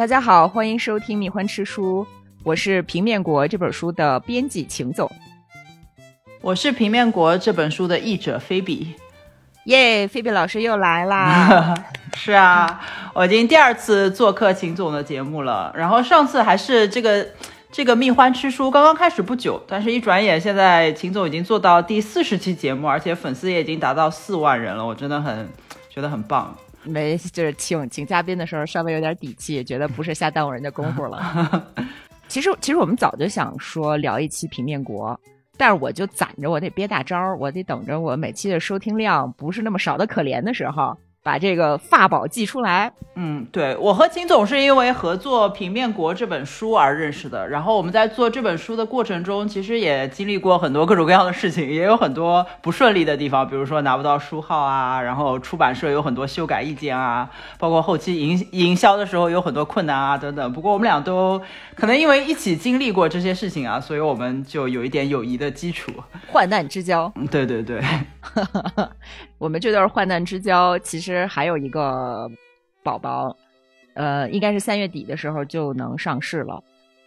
大家好，欢迎收听《蜜獾吃书》，我是《平面国》这本书的编辑秦总，我是《平面国》这本书的译者菲比。耶，菲比老师又来啦！是啊，我已经第二次做客秦总的节目了。然后上次还是这个这个《蜜獾吃书》刚刚开始不久，但是一转眼，现在秦总已经做到第四十期节目，而且粉丝也已经达到四万人了，我真的很觉得很棒。没，就是请请嘉宾的时候稍微有点底气，觉得不是瞎耽误人家功夫了。其实，其实我们早就想说聊一期平面国，但是我就攒着，我得憋大招，我得等着我每期的收听量不是那么少的可怜的时候。把这个法宝寄出来。嗯，对我和秦总是因为合作《平面国》这本书而认识的。然后我们在做这本书的过程中，其实也经历过很多各种各样的事情，也有很多不顺利的地方，比如说拿不到书号啊，然后出版社有很多修改意见啊，包括后期营营销的时候有很多困难啊等等。不过我们俩都可能因为一起经历过这些事情啊，所以我们就有一点友谊的基础，患难之交。嗯，对对对。我们这段患难之交，其实还有一个宝宝，呃，应该是三月底的时候就能上市了，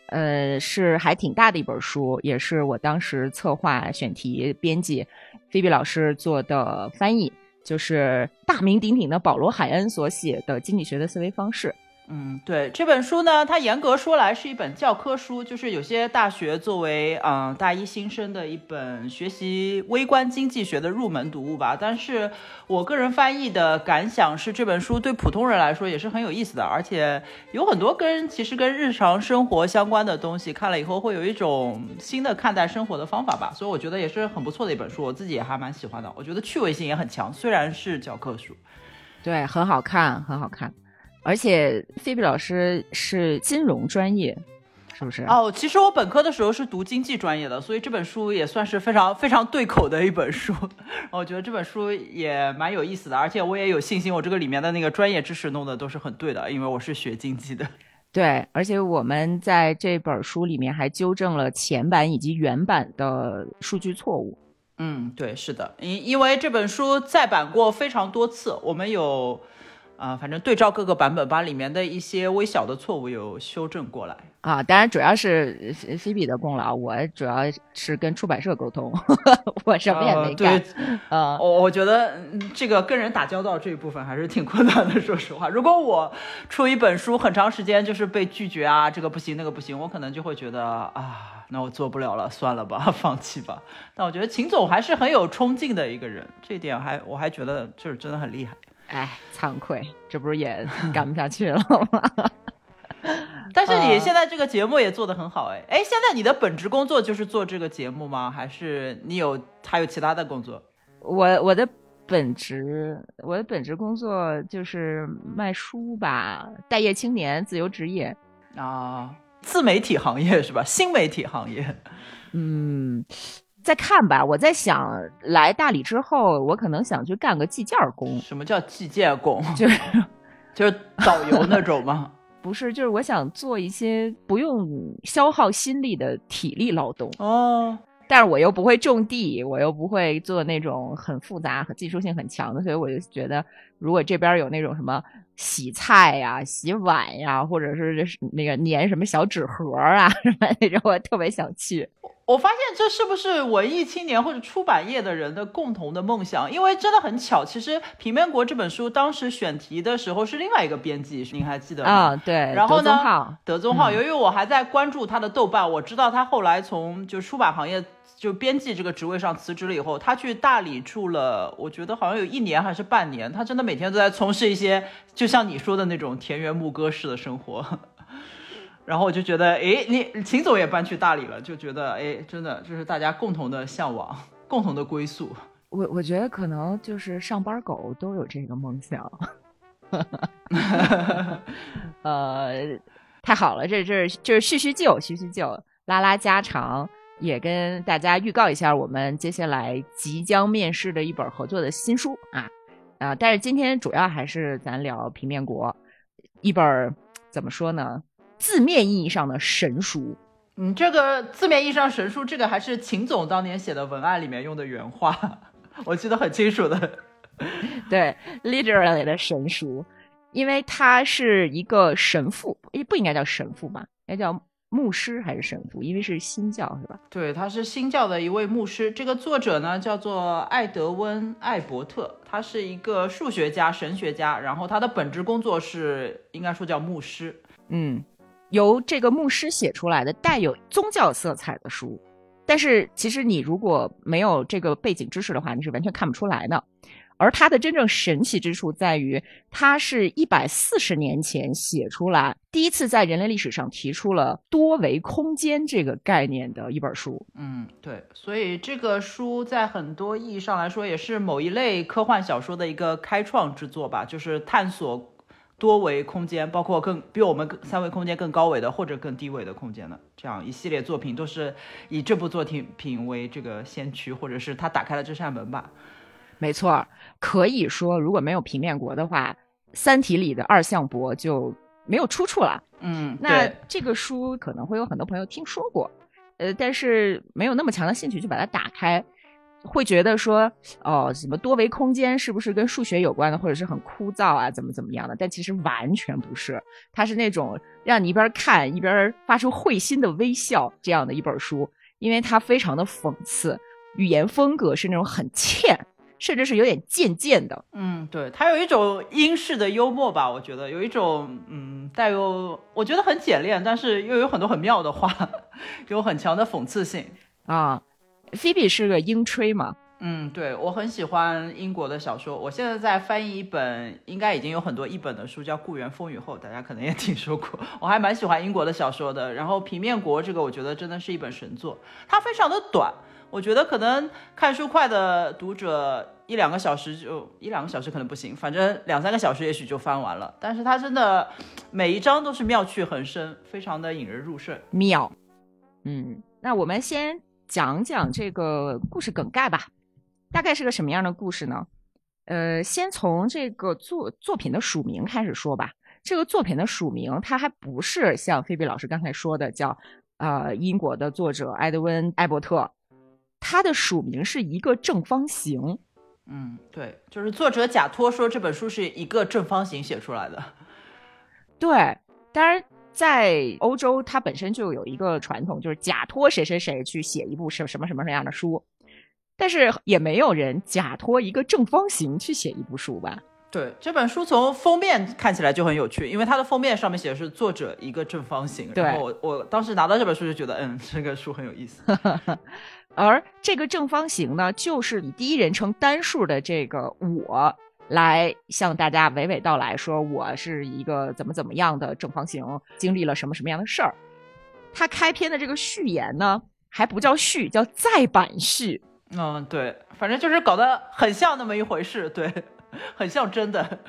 呃，是还挺大的一本书，也是我当时策划、选题、编辑，菲比老师做的翻译，就是大名鼎鼎的保罗·海恩所写的《经济学的思维方式》。嗯，对这本书呢，它严格说来是一本教科书，就是有些大学作为嗯大一新生的一本学习微观经济学的入门读物吧。但是我个人翻译的感想是，这本书对普通人来说也是很有意思的，而且有很多跟其实跟日常生活相关的东西，看了以后会有一种新的看待生活的方法吧。所以我觉得也是很不错的一本书，我自己也还蛮喜欢的。我觉得趣味性也很强，虽然是教科书，对，很好看，很好看。而且菲比老师是金融专业，是不是？哦，其实我本科的时候是读经济专业的，所以这本书也算是非常非常对口的一本书。我觉得这本书也蛮有意思的，而且我也有信心，我这个里面的那个专业知识弄的都是很对的，因为我是学经济的。对，而且我们在这本书里面还纠正了前版以及原版的数据错误。嗯，对，是的，因因为这本书再版过非常多次，我们有。啊，反正对照各个版本，把里面的一些微小的错误有修正过来啊。当然，主要是菲比的功劳，我主要是跟出版社沟通，我什么也没干。呃，我我觉得这个跟人打交道这一部分还是挺困难的。说实话，如果我出一本书，很长时间就是被拒绝啊，这个不行，那个不行，我可能就会觉得啊，那我做不了了，算了吧，放弃吧。但我觉得秦总还是很有冲劲的一个人，这点还我还觉得就是真的很厉害。哎，惭愧，这不是也 干不下去了吗？但是你现在这个节目也做得很好，哎哎，现在你的本职工作就是做这个节目吗？还是你有还有其他的工作？我我的本职我的本职工作就是卖书吧，待业青年，自由职业啊，自媒体行业是吧？新媒体行业，嗯。再看吧，我在想来大理之后，我可能想去干个计件工。什么叫计件工？就是 就是导游那种吗？不是，就是我想做一些不用消耗心力的体力劳动哦。但是我又不会种地，我又不会做那种很复杂和技术性很强的，所以我就觉得，如果这边有那种什么洗菜呀、洗碗呀，或者是那个粘什么小纸盒啊 什么那种，我特别想去。我发现这是不是文艺青年或者出版业的人的共同的梦想？因为真的很巧，其实《平面国》这本书当时选题的时候是另外一个编辑，您还记得吗？啊，对。然后呢，德宗浩，由于我还在关注他的豆瓣，我知道他后来从就出版行业就编辑这个职位上辞职了以后，他去大理住了，我觉得好像有一年还是半年，他真的每天都在从事一些就像你说的那种田园牧歌式的生活。然后我就觉得，哎，你秦总也搬去大理了，就觉得，哎，真的这是大家共同的向往，共同的归宿。我我觉得可能就是上班狗都有这个梦想。呃，太好了，这这就是叙叙旧，叙叙旧，拉拉家常，也跟大家预告一下我们接下来即将面试的一本合作的新书啊啊！但是今天主要还是咱聊平面国一本，怎么说呢？字面意义上的神书，嗯，这个字面意义上神书，这个还是秦总当年写的文案里面用的原话，我记得很清楚的。对，literally 的神书，因为他是一个神父，诶，不应该叫神父吧？应该叫牧师还是神父？因为是新教是吧？对，他是新教的一位牧师。这个作者呢叫做艾德温·艾伯特，他是一个数学家、神学家，然后他的本职工作是应该说叫牧师。嗯，由这个牧师写出来的带有宗教色彩的书，但是其实你如果没有这个背景知识的话，你是完全看不出来的。而它的真正神奇之处在于，它是一百四十年前写出来，第一次在人类历史上提出了多维空间这个概念的一本书。嗯，对，所以这个书在很多意义上来说，也是某一类科幻小说的一个开创之作吧，就是探索多维空间，包括更比我们三维空间更高维的或者更低维的空间的这样一系列作品，都是以这部作品为这个先驱，或者是他打开了这扇门吧。没错，可以说如果没有平面国的话，《三体》里的二向箔就没有出处了。嗯，那这个书可能会有很多朋友听说过，呃，但是没有那么强的兴趣去把它打开，会觉得说，哦，什么多维空间是不是跟数学有关的，或者是很枯燥啊，怎么怎么样的？但其实完全不是，它是那种让你一边看一边发出会心的微笑这样的一本书，因为它非常的讽刺，语言风格是那种很欠。甚至是有点贱贱的，嗯，对，它有一种英式的幽默吧，我觉得有一种，嗯，带有我觉得很简练，但是又有很多很妙的话，有很强的讽刺性啊。菲比是个英吹嘛，嗯，对我很喜欢英国的小说，我现在在翻译一本，应该已经有很多译本的书，叫《故园风雨后》，大家可能也听说过，我还蛮喜欢英国的小说的。然后《平面国》这个，我觉得真的是一本神作，它非常的短。我觉得可能看书快的读者一两个小时就一两个小时可能不行，反正两三个小时也许就翻完了。但是它真的每一章都是妙趣横生，非常的引人入胜。妙，嗯，那我们先讲讲这个故事梗概吧，大概是个什么样的故事呢？呃，先从这个作作品的署名开始说吧。这个作品的署名，它还不是像菲比老师刚才说的叫呃英国的作者埃德温·艾伯特。他的署名是一个正方形，嗯，对，就是作者假托说这本书是一个正方形写出来的。对，当然在欧洲，它本身就有一个传统，就是假托谁谁谁去写一部什什么什么什么样的书，但是也没有人假托一个正方形去写一部书吧？对，这本书从封面看起来就很有趣，因为它的封面上面写的是作者一个正方形。对，我我当时拿到这本书就觉得，嗯，这个书很有意思。而这个正方形呢，就是以第一人称单数的这个我来向大家娓娓道来说，我是一个怎么怎么样的正方形，经历了什么什么样的事儿。他开篇的这个序言呢，还不叫序，叫再版序。嗯，对，反正就是搞得很像那么一回事，对。很像真的，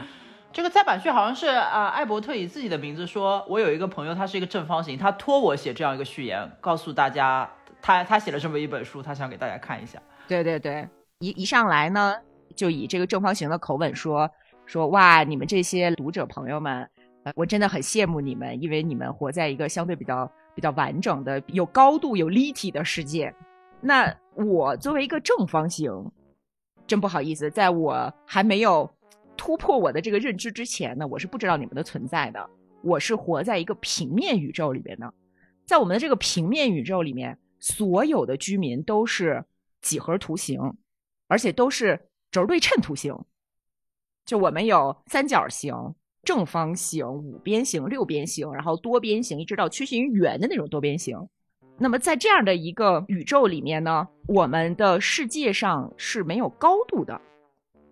这个再版序好像是啊，艾伯特以自己的名字说，我有一个朋友，他是一个正方形，他托我写这样一个序言，告诉大家他他写了这么一本书，他想给大家看一下。对对对，一一上来呢，就以这个正方形的口吻说说哇，你们这些读者朋友们，我真的很羡慕你们，因为你们活在一个相对比较比较完整的、有高度、有立体的世界。那我作为一个正方形。真不好意思，在我还没有突破我的这个认知之前呢，我是不知道你们的存在的。我是活在一个平面宇宙里边的，在我们的这个平面宇宙里面，所有的居民都是几何图形，而且都是轴对称图形。就我们有三角形、正方形、五边形、六边形，然后多边形，一直到曲形圆的那种多边形。那么在这样的一个宇宙里面呢，我们的世界上是没有高度的，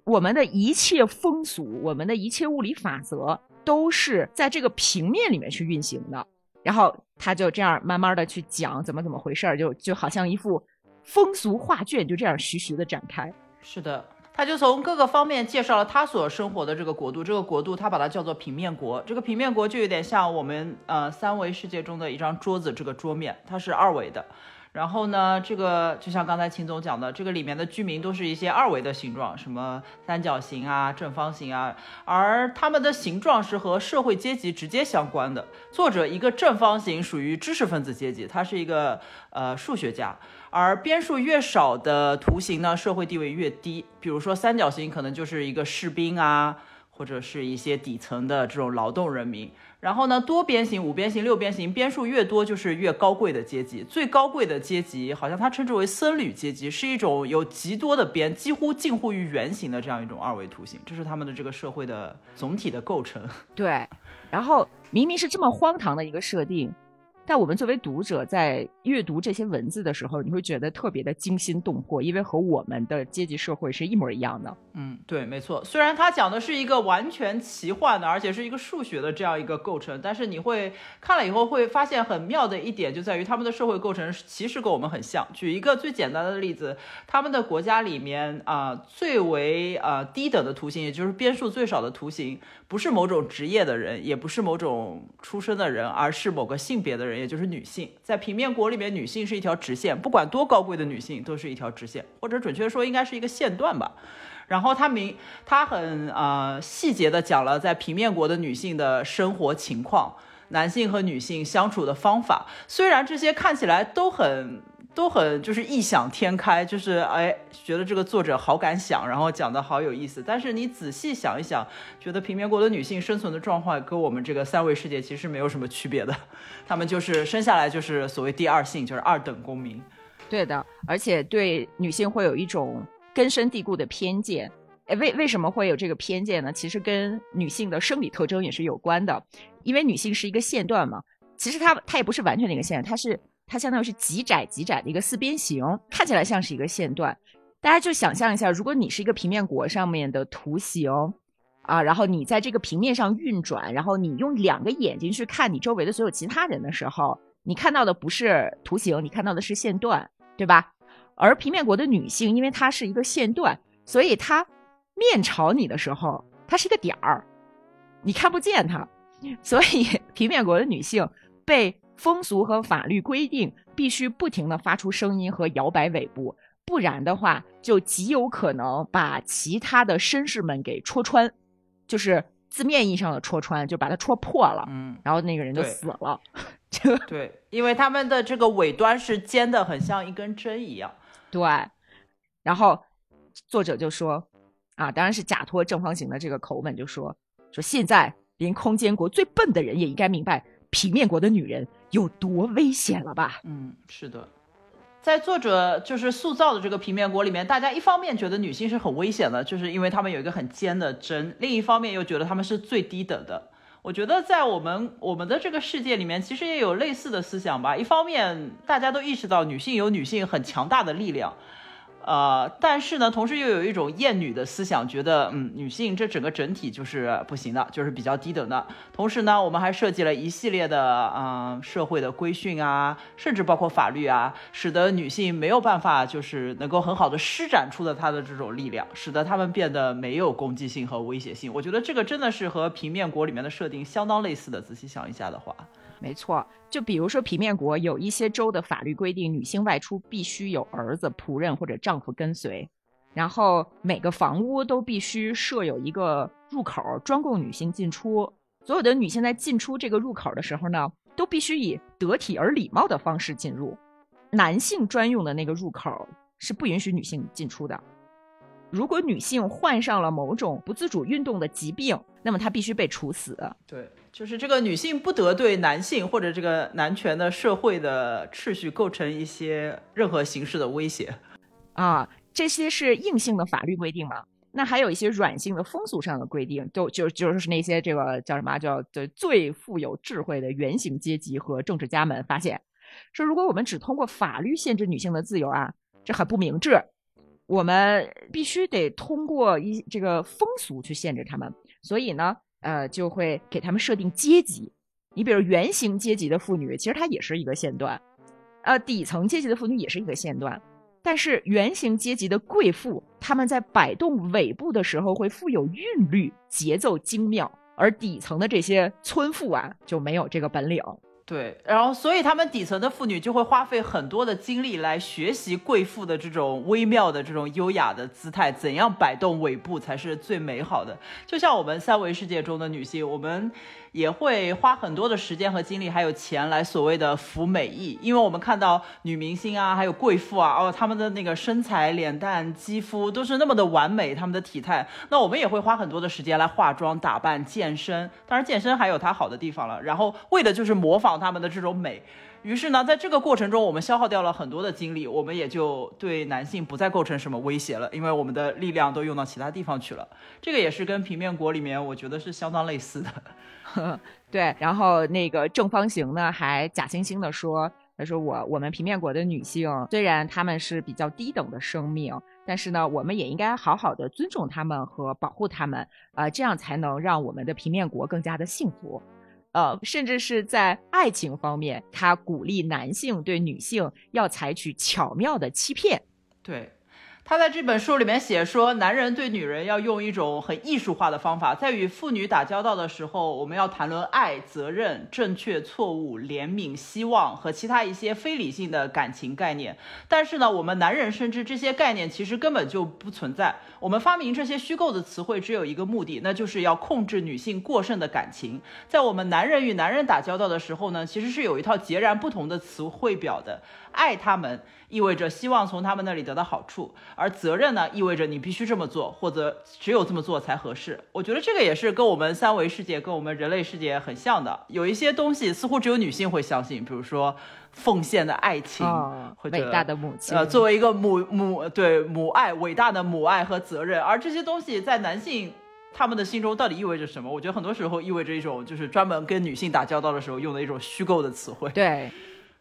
我们的一切风俗，我们的一切物理法则都是在这个平面里面去运行的。然后他就这样慢慢的去讲怎么怎么回事儿，就就好像一幅风俗画卷，就这样徐徐的展开。是的。他就从各个方面介绍了他所生活的这个国度，这个国度他把它叫做平面国。这个平面国就有点像我们呃三维世界中的一张桌子，这个桌面它是二维的。然后呢，这个就像刚才秦总讲的，这个里面的居民都是一些二维的形状，什么三角形啊、正方形啊，而他们的形状是和社会阶级直接相关的。作者一个正方形属于知识分子阶级，他是一个呃数学家。而边数越少的图形呢，社会地位越低。比如说三角形，可能就是一个士兵啊，或者是一些底层的这种劳动人民。然后呢，多边形、五边形、六边形，边数越多就是越高贵的阶级。最高贵的阶级，好像它称之为僧侣阶级，是一种有极多的边，几乎近乎于圆形的这样一种二维图形。这是他们的这个社会的总体的构成。对，然后明明是这么荒唐的一个设定。但我们作为读者，在阅读这些文字的时候，你会觉得特别的惊心动魄，因为和我们的阶级社会是一模一样的。嗯，对，没错。虽然它讲的是一个完全奇幻的，而且是一个数学的这样一个构成，但是你会看了以后会发现很妙的一点，就在于他们的社会构成其实跟我们很像。举一个最简单的例子，他们的国家里面啊，最为啊低等的图形，也就是边数最少的图形，不是某种职业的人，也不是某种出身的人，而是某个性别的人。也就是女性，在平面国里面，女性是一条直线，不管多高贵的女性，都是一条直线，或者准确说，应该是一个线段吧。然后他明，他很呃细节的讲了在平面国的女性的生活情况，男性和女性相处的方法。虽然这些看起来都很。都很就是异想天开，就是哎，觉得这个作者好敢想，然后讲的好有意思。但是你仔细想一想，觉得平面国的女性生存的状况跟我们这个三维世界其实没有什么区别的，她们就是生下来就是所谓第二性，就是二等公民。对的，而且对女性会有一种根深蒂固的偏见。哎，为为什么会有这个偏见呢？其实跟女性的生理特征也是有关的，因为女性是一个线段嘛。其实它它也不是完全的一个线，它是。它相当于是极窄极窄的一个四边形，看起来像是一个线段。大家就想象一下，如果你是一个平面国上面的图形啊，然后你在这个平面上运转，然后你用两个眼睛去看你周围的所有其他人的时候，你看到的不是图形，你看到的是线段，对吧？而平面国的女性，因为它是一个线段，所以它面朝你的时候，它是一个点儿，你看不见它。所以 平面国的女性被。风俗和法律规定必须不停的发出声音和摇摆尾部，不然的话就极有可能把其他的绅士们给戳穿，就是字面意义上的戳穿，就把它戳破了。嗯，然后那个人就死了。对，因为他们的这个尾端是尖的，很像一根针一样。对，然后作者就说，啊，当然是假托正方形的这个口吻，就说说现在连空间国最笨的人也应该明白。平面国的女人有多危险了吧？嗯，是的，在作者就是塑造的这个平面国里面，大家一方面觉得女性是很危险的，就是因为她们有一个很尖的针；另一方面又觉得她们是最低等的。我觉得在我们我们的这个世界里面，其实也有类似的思想吧。一方面，大家都意识到女性有女性很强大的力量。呃，但是呢，同时又有一种厌女的思想，觉得嗯，女性这整个整体就是不行的，就是比较低等的。同时呢，我们还设计了一系列的嗯社会的规训啊，甚至包括法律啊，使得女性没有办法就是能够很好的施展出的她的这种力量，使得她们变得没有攻击性和威胁性。我觉得这个真的是和平面国里面的设定相当类似的。仔细想一下的话。没错，就比如说皮面国有一些州的法律规定，女性外出必须有儿子、仆人或者丈夫跟随，然后每个房屋都必须设有一个入口，专供女性进出。所有的女性在进出这个入口的时候呢，都必须以得体而礼貌的方式进入。男性专用的那个入口是不允许女性进出的。如果女性患上了某种不自主运动的疾病，那么她必须被处死。对。就是这个女性不得对男性或者这个男权的社会的秩序构成一些任何形式的威胁，啊，这些是硬性的法律规定嘛？那还有一些软性的风俗上的规定，就就就是那些这个叫什么叫最富有智慧的原型阶级和政治家们发现，说如果我们只通过法律限制女性的自由啊，这很不明智，我们必须得通过一这个风俗去限制他们，所以呢。呃，就会给他们设定阶级。你比如原型阶级的妇女，其实她也是一个线段；呃，底层阶级的妇女也是一个线段。但是原型阶级的贵妇，她们在摆动尾部的时候会富有韵律，节奏精妙；而底层的这些村妇啊，就没有这个本领。对，然后所以他们底层的妇女就会花费很多的精力来学习贵妇的这种微妙的这种优雅的姿态，怎样摆动尾部才是最美好的。就像我们三维世界中的女性，我们。也会花很多的时间和精力，还有钱来所谓的服美意，因为我们看到女明星啊，还有贵妇啊，哦，她们的那个身材、脸蛋、肌肤都是那么的完美，她们的体态，那我们也会花很多的时间来化妆、打扮、健身。当然，健身还有它好的地方了，然后为的就是模仿她们的这种美。于是呢，在这个过程中，我们消耗掉了很多的精力，我们也就对男性不再构成什么威胁了，因为我们的力量都用到其他地方去了。这个也是跟平面国里面，我觉得是相当类似的。对，然后那个正方形呢，还假惺惺的说：“他说我我们平面国的女性，虽然她们是比较低等的生命，但是呢，我们也应该好好的尊重她们和保护她们，呃，这样才能让我们的平面国更加的幸福。呃，甚至是在爱情方面，他鼓励男性对女性要采取巧妙的欺骗。对。”他在这本书里面写说，男人对女人要用一种很艺术化的方法，在与妇女打交道的时候，我们要谈论爱、责任、正确、错误、怜悯、希望和其他一些非理性的感情概念。但是呢，我们男人深知这些概念其实根本就不存在。我们发明这些虚构的词汇，只有一个目的，那就是要控制女性过剩的感情。在我们男人与男人打交道的时候呢，其实是有一套截然不同的词汇表的。爱他们意味着希望从他们那里得到好处，而责任呢，意味着你必须这么做，或者只有这么做才合适。我觉得这个也是跟我们三维世界、跟我们人类世界很像的。有一些东西似乎只有女性会相信，比如说奉献的爱情，或者伟大的母亲。呃，作为一个母母对母爱伟大的母爱和责任，而这些东西在男性他们的心中到底意味着什么？我觉得很多时候意味着一种就是专门跟女性打交道的时候用的一种虚构的词汇。对。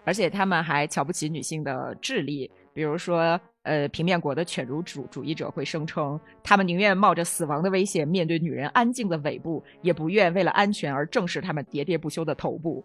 而且他们还瞧不起女性的智力，比如说，呃，平面国的犬儒主主义者会声称，他们宁愿冒着死亡的危险面对女人安静的尾部，也不愿为了安全而正视他们喋喋不休的头部。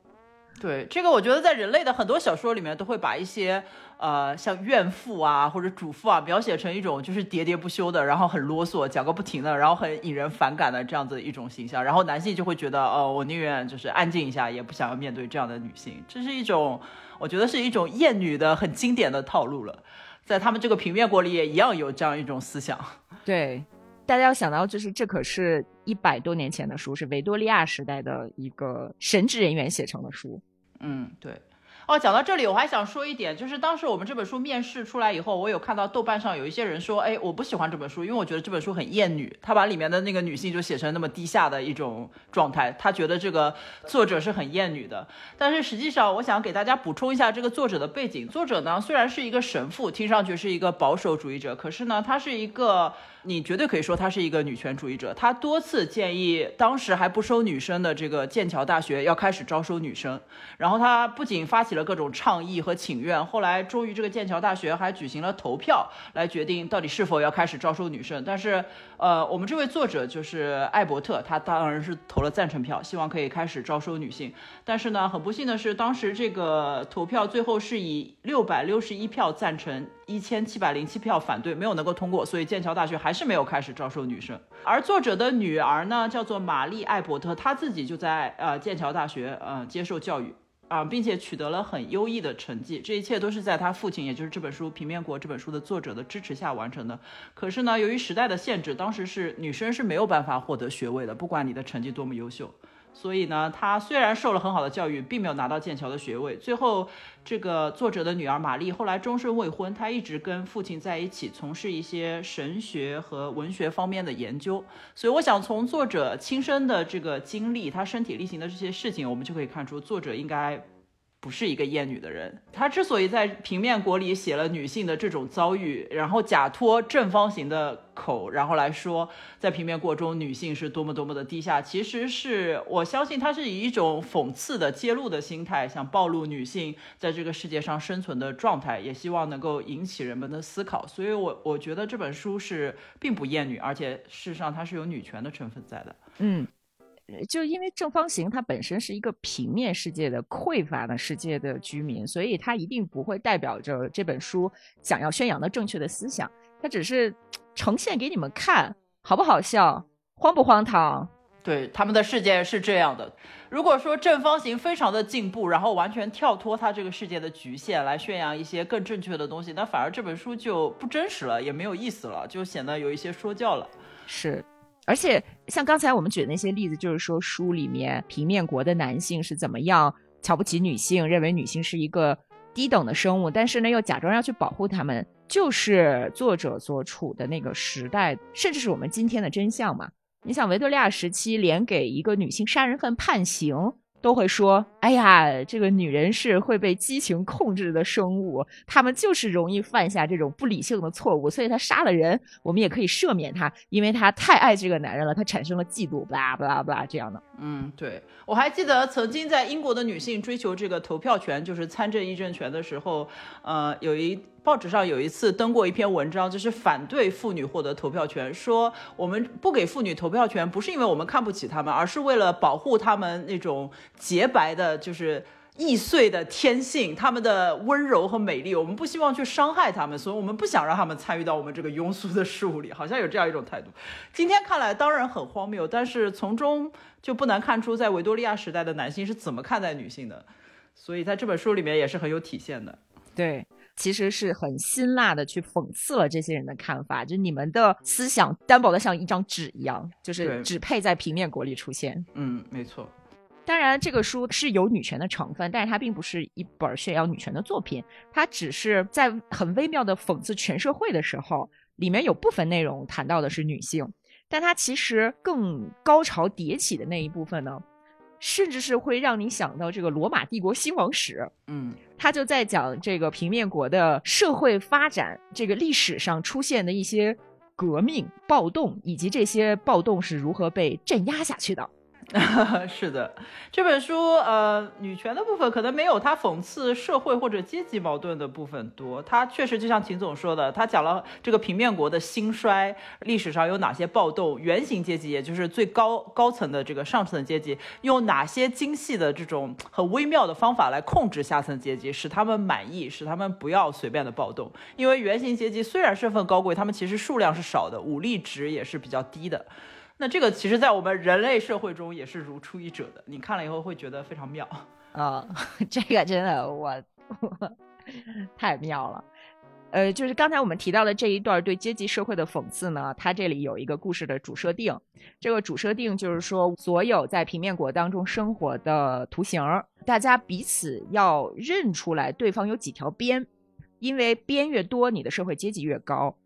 对这个，我觉得在人类的很多小说里面都会把一些，呃，像怨妇啊或者主妇啊描写成一种就是喋喋不休的，然后很啰嗦，讲个不停的，然后很引人反感的这样子一种形象。然后男性就会觉得，哦，我宁愿就是安静一下，也不想要面对这样的女性。这是一种。我觉得是一种厌女的很经典的套路了，在他们这个平面国里也一样有这样一种思想。对，大家要想到，就是这可是一百多年前的书，是维多利亚时代的一个神职人员写成的书。嗯，对。哦，讲到这里，我还想说一点，就是当时我们这本书面试出来以后，我有看到豆瓣上有一些人说，哎，我不喜欢这本书，因为我觉得这本书很厌女，他把里面的那个女性就写成那么低下的一种状态，他觉得这个作者是很厌女的。但是实际上，我想给大家补充一下这个作者的背景，作者呢虽然是一个神父，听上去是一个保守主义者，可是呢，他是一个。你绝对可以说她是一个女权主义者。她多次建议当时还不收女生的这个剑桥大学要开始招收女生。然后她不仅发起了各种倡议和请愿，后来终于这个剑桥大学还举行了投票来决定到底是否要开始招收女生。但是，呃，我们这位作者就是艾伯特，他当然是投了赞成票，希望可以开始招收女性。但是呢，很不幸的是，当时这个投票最后是以六百六十一票赞成。一千七百零七票反对，没有能够通过，所以剑桥大学还是没有开始招收女生。而作者的女儿呢，叫做玛丽艾伯特，她自己就在呃剑桥大学呃接受教育啊，并且取得了很优异的成绩。这一切都是在她父亲，也就是这本书《平面国》这本书的作者的支持下完成的。可是呢，由于时代的限制，当时是女生是没有办法获得学位的，不管你的成绩多么优秀。所以呢，他虽然受了很好的教育，并没有拿到剑桥的学位。最后，这个作者的女儿玛丽后来终身未婚，她一直跟父亲在一起，从事一些神学和文学方面的研究。所以，我想从作者亲身的这个经历，他身体力行的这些事情，我们就可以看出，作者应该。不是一个厌女的人，他之所以在平面国里写了女性的这种遭遇，然后假托正方形的口，然后来说在平面国中女性是多么多么的低下，其实是我相信他是以一种讽刺的揭露的心态，想暴露女性在这个世界上生存的状态，也希望能够引起人们的思考。所以，我我觉得这本书是并不厌女，而且事实上它是有女权的成分在的。嗯。就因为正方形它本身是一个平面世界的匮乏的世界的居民，所以它一定不会代表着这本书想要宣扬的正确的思想。它只是呈现给你们看，好不好笑，荒不荒唐？对他们的世界是这样的。如果说正方形非常的进步，然后完全跳脱它这个世界的局限来宣扬一些更正确的东西，那反而这本书就不真实了，也没有意思了，就显得有一些说教了。是，而且像刚才我们举的那些例子，就是说书里面平面国的男性是怎么样瞧不起女性，认为女性是一个低等的生物，但是呢又假装要去保护他们，就是作者所处的那个时代，甚至是我们今天的真相嘛。你想维多利亚时期，连给一个女性杀人犯判刑都会说：“哎呀，这个女人是会被激情控制的生物，她们就是容易犯下这种不理性的错误，所以她杀了人，我们也可以赦免她，因为她太爱这个男人了，她产生了嫉妒，巴拉巴拉巴拉这样的。”嗯，对，我还记得曾经在英国的女性追求这个投票权，就是参政议政权的时候，呃，有一。报纸上有一次登过一篇文章，就是反对妇女获得投票权，说我们不给妇女投票权，不是因为我们看不起她们，而是为了保护她们那种洁白的，就是易碎的天性，他们的温柔和美丽，我们不希望去伤害他们，所以我们不想让他们参与到我们这个庸俗的事物里，好像有这样一种态度。今天看来当然很荒谬，但是从中就不难看出，在维多利亚时代的男性是怎么看待女性的，所以在这本书里面也是很有体现的。对。其实是很辛辣的去讽刺了这些人的看法，就你们的思想单薄的像一张纸一样，就是只配在平面国里出现。嗯，没错。当然，这个书是有女权的成分，但是它并不是一本炫耀女权的作品，它只是在很微妙的讽刺全社会的时候，里面有部分内容谈到的是女性，但它其实更高潮迭起的那一部分呢？甚至是会让你想到这个罗马帝国兴亡史，嗯，他就在讲这个平面国的社会发展，这个历史上出现的一些革命暴动，以及这些暴动是如何被镇压下去的。是的，这本书呃，女权的部分可能没有它讽刺社会或者阶级矛盾的部分多。它确实就像秦总说的，他讲了这个平面国的兴衰，历史上有哪些暴动，原型阶级也就是最高高层的这个上层阶级，用哪些精细的这种很微妙的方法来控制下层阶级，使他们满意，使他们不要随便的暴动。因为原型阶级虽然身份高贵，他们其实数量是少的，武力值也是比较低的。那这个其实，在我们人类社会中也是如出一辙的。你看了以后会觉得非常妙 啊，这个真的我 太妙了。呃，就是刚才我们提到的这一段对阶级社会的讽刺呢，它这里有一个故事的主设定。这个主设定就是说，所有在平面国当中生活的图形，大家彼此要认出来对方有几条边，因为边越多，你的社会阶级越高。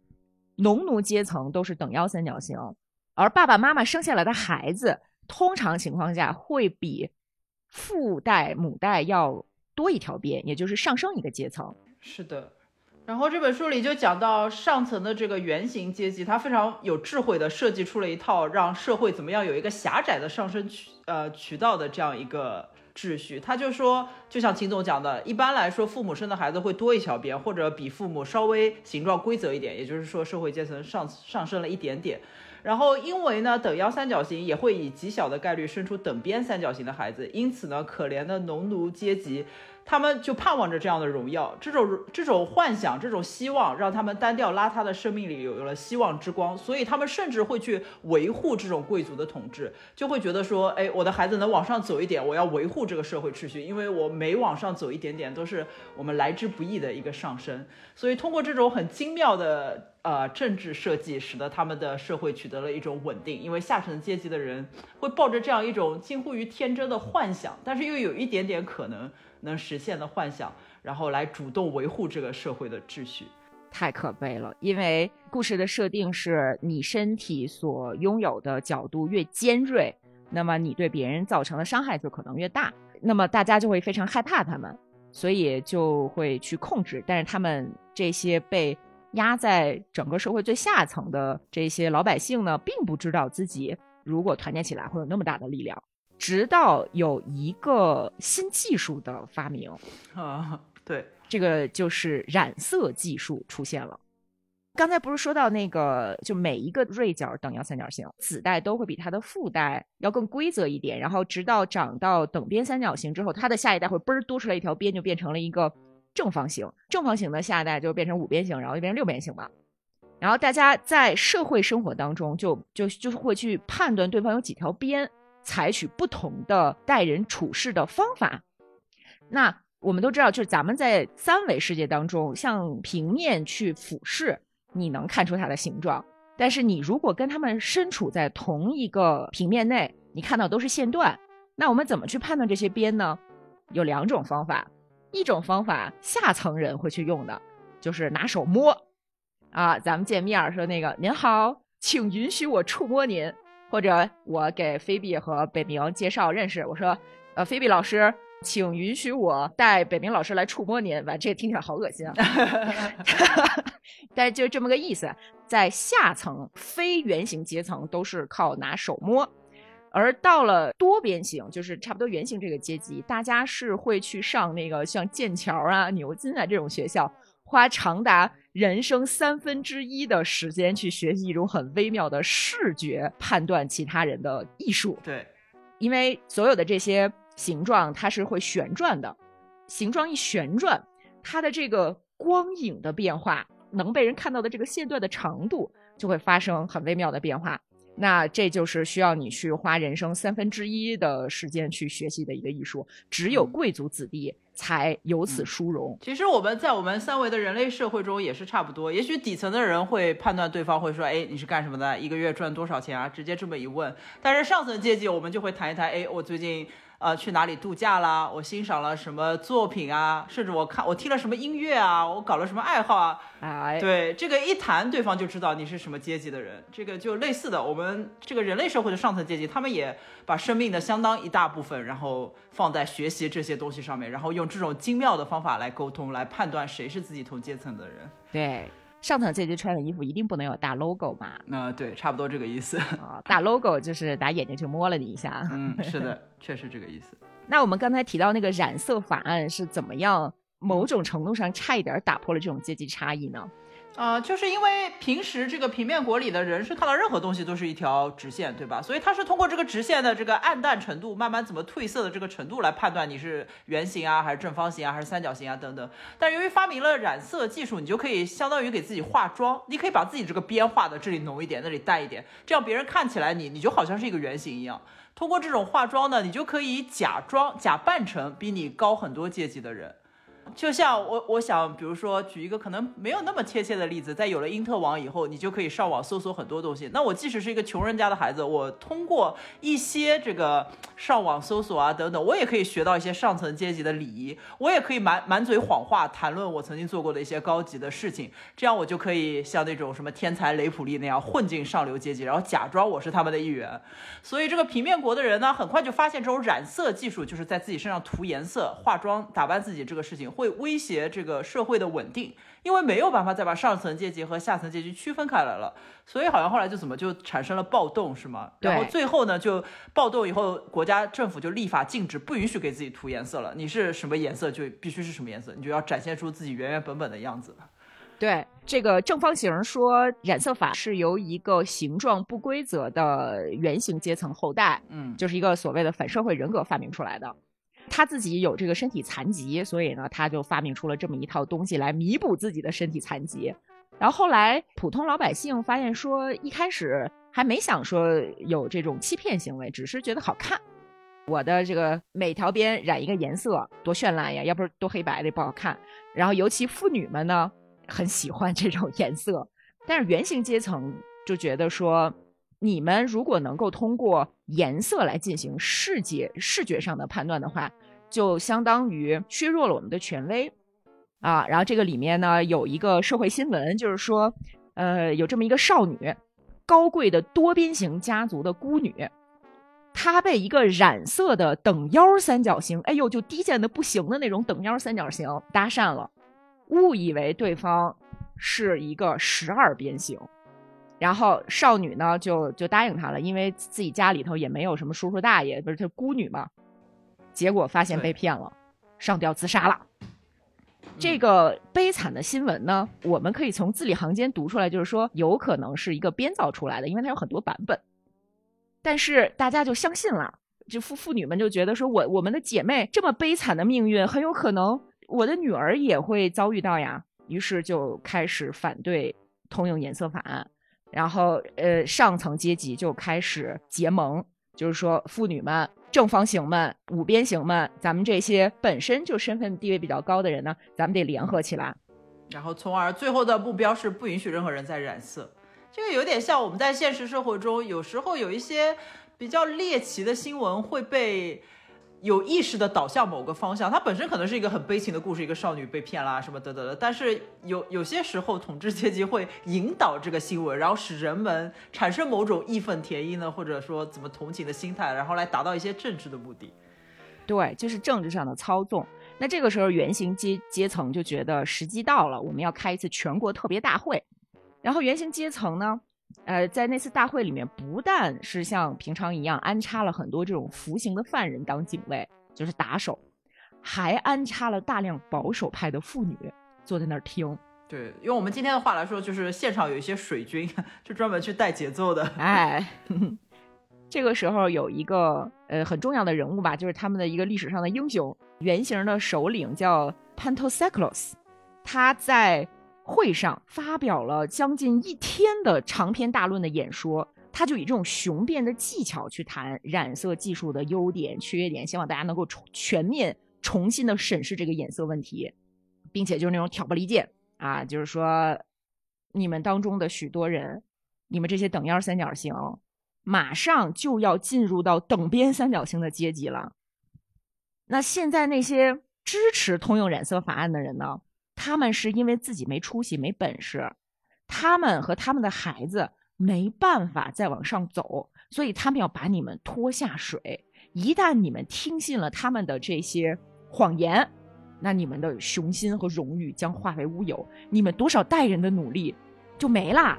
农奴阶层都是等腰三角形。而爸爸妈妈生下来的孩子，通常情况下会比父代母代要多一条边，也就是上升一个阶层。是的。然后这本书里就讲到上层的这个原型阶级，他非常有智慧的设计出了一套让社会怎么样有一个狭窄的上升渠呃渠道的这样一个秩序。他就说，就像秦总讲的，一般来说，父母生的孩子会多一条边，或者比父母稍微形状规则一点，也就是说，社会阶层上上升了一点点。然后，因为呢，等腰三角形也会以极小的概率生出等边三角形的孩子，因此呢，可怜的农奴阶级。他们就盼望着这样的荣耀，这种这种幻想，这种希望，让他们单调邋遢的生命里有了希望之光。所以他们甚至会去维护这种贵族的统治，就会觉得说，哎，我的孩子能往上走一点，我要维护这个社会秩序，因为我每往上走一点点，都是我们来之不易的一个上升。所以通过这种很精妙的呃政治设计，使得他们的社会取得了一种稳定。因为下层阶级的人会抱着这样一种近乎于天真的幻想，但是又有一点点可能。能实现的幻想，然后来主动维护这个社会的秩序，太可悲了。因为故事的设定是你身体所拥有的角度越尖锐，那么你对别人造成的伤害就可能越大。那么大家就会非常害怕他们，所以就会去控制。但是他们这些被压在整个社会最下层的这些老百姓呢，并不知道自己如果团结起来会有那么大的力量。直到有一个新技术的发明 啊，对，这个就是染色技术出现了。刚才不是说到那个，就每一个锐角等腰三角形，子代都会比它的父代要更规则一点，然后直到长到等边三角形之后，它的下一代会嘣儿多出来一条边，就变成了一个正方形。正方形的下一代就变成五边形，然后就变成六边形嘛。然后大家在社会生活当中就就就会去判断对方有几条边，采取不同的待人处事的方法。那我们都知道，就是咱们在三维世界当中，像平面去俯视，你能看出它的形状。但是你如果跟他们身处在同一个平面内，你看到都是线段，那我们怎么去判断这些边呢？有两种方法，一种方法下层人会去用的，就是拿手摸，啊，咱们见面说那个您好，请允许我触摸您，或者我给菲比和北明介绍认识，我说，呃，菲比老师。请允许我带北明老师来触摸您，完这听起来好恶心啊！但是就这么个意思，在下层非圆形阶层都是靠拿手摸，而到了多边形，就是差不多圆形这个阶级，大家是会去上那个像剑桥啊、牛津啊这种学校，花长达人生三分之一的时间去学习一种很微妙的视觉判断其他人的艺术。对，因为所有的这些。形状它是会旋转的，形状一旋转，它的这个光影的变化，能被人看到的这个线段的长度就会发生很微妙的变化。那这就是需要你去花人生三分之一的时间去学习的一个艺术，只有贵族子弟才有此殊荣。其实我们在我们三维的人类社会中也是差不多，也许底层的人会判断对方会说，哎，你是干什么的？一个月赚多少钱啊？直接这么一问。但是上层阶级我们就会谈一谈，哎，我最近。呃，去哪里度假啦？我欣赏了什么作品啊？甚至我看我听了什么音乐啊？我搞了什么爱好啊？哎，对，这个一谈，对方就知道你是什么阶级的人。这个就类似的，我们这个人类社会的上层阶级，他们也把生命的相当一大部分，然后放在学习这些东西上面，然后用这种精妙的方法来沟通，来判断谁是自己同阶层的人。对。上层阶级穿的衣服一定不能有大 logo 嘛？那对，差不多这个意思。啊，大 logo 就是打眼睛去摸了你一下。嗯，是的，确实这个意思。那我们刚才提到那个染色法案是怎么样，某种程度上差一点打破了这种阶级差异呢？啊，就是因为平时这个平面国里的人是看到任何东西都是一条直线，对吧？所以他是通过这个直线的这个暗淡程度，慢慢怎么褪色的这个程度来判断你是圆形啊，还是正方形啊，还是三角形啊等等。但由于发明了染色技术，你就可以相当于给自己化妆，你可以把自己这个边画的这里浓一点，那里淡一点，这样别人看起来你你就好像是一个圆形一样。通过这种化妆呢，你就可以假装假扮成比你高很多阶级的人。就像我，我想，比如说举一个可能没有那么贴切的例子，在有了因特网以后，你就可以上网搜索很多东西。那我即使是一个穷人家的孩子，我通过一些这个上网搜索啊等等，我也可以学到一些上层阶级的礼仪，我也可以满满嘴谎话谈论我曾经做过的一些高级的事情，这样我就可以像那种什么天才雷普利那样混进上流阶级，然后假装我是他们的一员。所以这个平面国的人呢，很快就发现这种染色技术，就是在自己身上涂颜色、化妆、打扮自己这个事情。会威胁这个社会的稳定，因为没有办法再把上层阶级和下层阶级区分开来了，所以好像后来就怎么就产生了暴动，是吗？然后最后呢，就暴动以后，国家政府就立法禁止，不允许给自己涂颜色了。你是什么颜色就必须是什么颜色，你就要展现出自己原原本本的样子。对，这个正方形说染色法是由一个形状不规则的圆形阶层后代，嗯，就是一个所谓的反社会人格发明出来的。他自己有这个身体残疾，所以呢，他就发明出了这么一套东西来弥补自己的身体残疾。然后后来普通老百姓发现说，一开始还没想说有这种欺骗行为，只是觉得好看。我的这个每条边染一个颜色，多绚烂呀！要不是多黑白的不好看。然后尤其妇女们呢，很喜欢这种颜色。但是原形阶层就觉得说。你们如果能够通过颜色来进行视觉视觉上的判断的话，就相当于削弱了我们的权威啊。然后这个里面呢有一个社会新闻，就是说，呃，有这么一个少女，高贵的多边形家族的孤女，她被一个染色的等腰三角形，哎呦，就低贱的不行的那种等腰三角形搭讪了，误以为对方是一个十二边形。然后少女呢，就就答应他了，因为自己家里头也没有什么叔叔大爷，不是她孤女嘛。结果发现被骗了，上吊自杀了。这个悲惨的新闻呢，我们可以从字里行间读出来，就是说有可能是一个编造出来的，因为它有很多版本。但是大家就相信了，就妇妇女们就觉得说，我我们的姐妹这么悲惨的命运，很有可能我的女儿也会遭遇到呀，于是就开始反对。通用颜色法案，然后呃上层阶级就开始结盟，就是说妇女们、正方形们、五边形们，咱们这些本身就身份地位比较高的人呢，咱们得联合起来，然后从而最后的目标是不允许任何人再染色。这个有点像我们在现实生活中，有时候有一些比较猎奇的新闻会被。有意识的导向某个方向，它本身可能是一个很悲情的故事，一个少女被骗啦什么等等的。但是有有些时候，统治阶级会引导这个新闻，然后使人们产生某种义愤填膺的，或者说怎么同情的心态，然后来达到一些政治的目的。对，就是政治上的操纵。那这个时候，原型阶阶层就觉得时机到了，我们要开一次全国特别大会。然后原型阶层呢？呃，在那次大会里面，不但是像平常一样安插了很多这种服刑的犯人当警卫，就是打手，还安插了大量保守派的妇女坐在那儿听。对，用我们今天的话来说，就是现场有一些水军，就专门去带节奏的。哎，这个时候有一个呃很重要的人物吧，就是他们的一个历史上的英雄，原型的首领叫 Pantocyclos，他在。会上发表了将近一天的长篇大论的演说，他就以这种雄辩的技巧去谈染色技术的优点、缺点，希望大家能够重全面、重新的审视这个颜色问题，并且就是那种挑拨离间啊，就是说你们当中的许多人，你们这些等腰三角形，马上就要进入到等边三角形的阶级了。那现在那些支持通用染色法案的人呢？他们是因为自己没出息、没本事，他们和他们的孩子没办法再往上走，所以他们要把你们拖下水。一旦你们听信了他们的这些谎言，那你们的雄心和荣誉将化为乌有，你们多少代人的努力就没啦。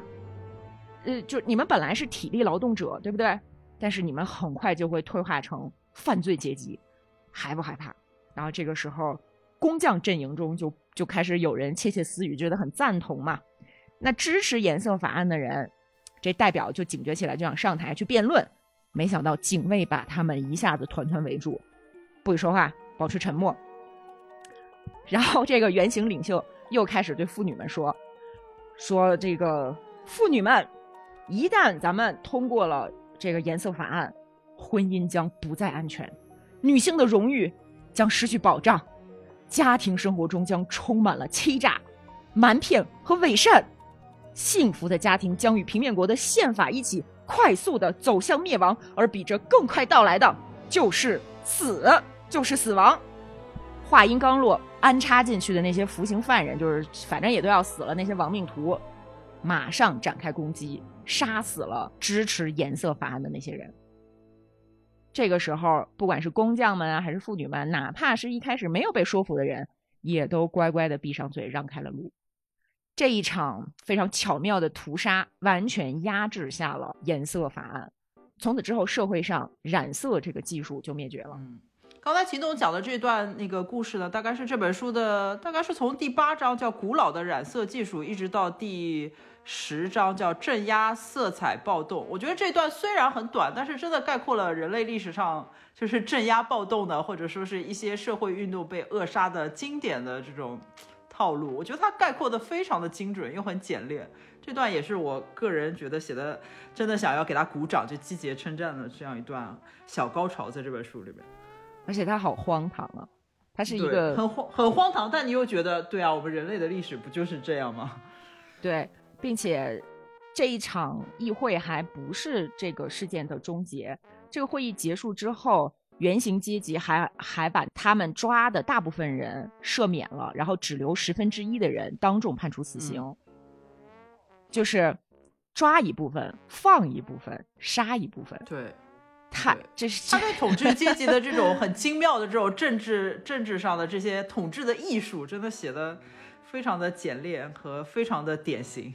呃，就你们本来是体力劳动者，对不对？但是你们很快就会退化成犯罪阶级，害不害怕？然后这个时候。工匠阵营中就就开始有人窃窃私语，觉得很赞同嘛。那支持颜色法案的人，这代表就警觉起来，就想上台去辩论。没想到警卫把他们一下子团团围住，不许说话，保持沉默。然后这个原型领袖又开始对妇女们说：“说这个妇女们，一旦咱们通过了这个颜色法案，婚姻将不再安全，女性的荣誉将失去保障。”家庭生活中将充满了欺诈、瞒骗和伪善，幸福的家庭将与平面国的宪法一起快速的走向灭亡，而比这更快到来的就是死，就是死亡。话音刚落，安插进去的那些服刑犯人，就是反正也都要死了。那些亡命徒马上展开攻击，杀死了支持颜色法案的那些人。这个时候，不管是工匠们啊，还是妇女们，哪怕是一开始没有被说服的人，也都乖乖的闭上嘴，让开了路。这一场非常巧妙的屠杀，完全压制下了颜色法案。从此之后，社会上染色这个技术就灭绝了。嗯，刚才秦总讲的这段那个故事呢，大概是这本书的，大概是从第八章叫“古老的染色技术”，一直到第。十章叫镇压色彩暴动，我觉得这段虽然很短，但是真的概括了人类历史上就是镇压暴动的，或者说是一些社会运动被扼杀的经典的这种套路。我觉得它概括的非常的精准又很简练。这段也是我个人觉得写的真的想要给他鼓掌，就击节称赞的这样一段小高潮，在这本书里面。而且它好荒唐啊，它是一个很荒很荒唐，但你又觉得对啊，我们人类的历史不就是这样吗？对。并且，这一场议会还不是这个事件的终结。这个会议结束之后，原型阶级还还把他们抓的大部分人赦免了，然后只留十分之一的人当众判处死刑。就是抓一部分，放一部分，杀一部分。对，太这是他对统治阶级的这种很精妙的这种政治政治上的这些统治的艺术，真的写的非常的简练和非常的典型。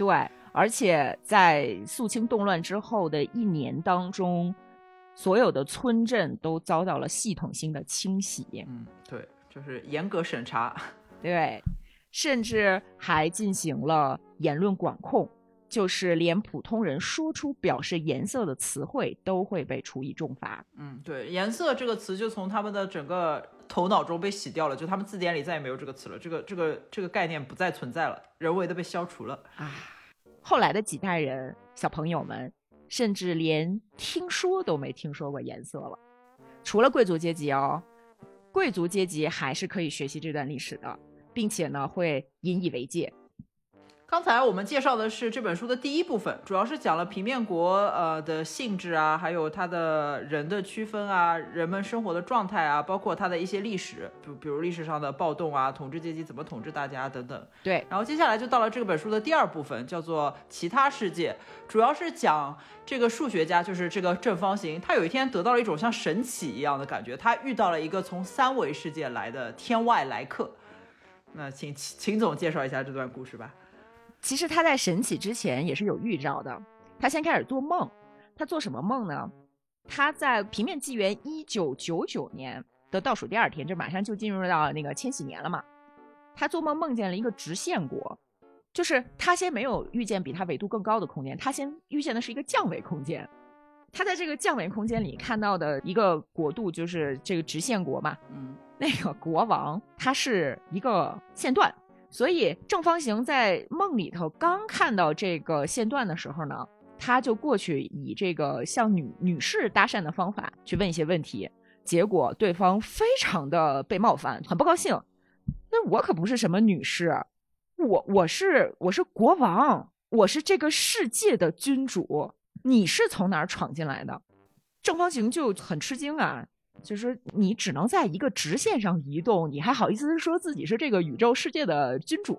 对，而且在肃清动乱之后的一年当中，所有的村镇都遭到了系统性的清洗。嗯，对，就是严格审查。对，甚至还进行了言论管控，就是连普通人说出表示颜色的词汇都会被处以重罚。嗯，对，颜色这个词就从他们的整个头脑中被洗掉了，就他们字典里再也没有这个词了，这个这个这个概念不再存在了，人为的被消除了。啊。后来的几代人小朋友们，甚至连听说都没听说过颜色了。除了贵族阶级哦，贵族阶级还是可以学习这段历史的，并且呢会引以为戒。刚才我们介绍的是这本书的第一部分，主要是讲了平面国呃的性质啊，还有它的人的区分啊，人们生活的状态啊，包括它的一些历史，比比如历史上的暴动啊，统治阶级怎么统治大家等等。对，然后接下来就到了这本书的第二部分，叫做其他世界，主要是讲这个数学家，就是这个正方形，他有一天得到了一种像神奇一样的感觉，他遇到了一个从三维世界来的天外来客。那请秦总介绍一下这段故事吧。其实他在神起之前也是有预兆的。他先开始做梦，他做什么梦呢？他在平面纪元一九九九年的倒数第二天，这马上就进入到那个千禧年了嘛。他做梦梦见了一个直线国，就是他先没有遇见比他纬度更高的空间，他先遇见的是一个降维空间。他在这个降维空间里看到的一个国度就是这个直线国嘛。嗯，那个国王他是一个线段。所以正方形在梦里头刚看到这个线段的时候呢，他就过去以这个向女女士搭讪的方法去问一些问题，结果对方非常的被冒犯，很不高兴。那我可不是什么女士，我我是我是国王，我是这个世界的君主，你是从哪儿闯进来的？正方形就很吃惊啊。就是你只能在一个直线上移动，你还好意思说自己是这个宇宙世界的君主？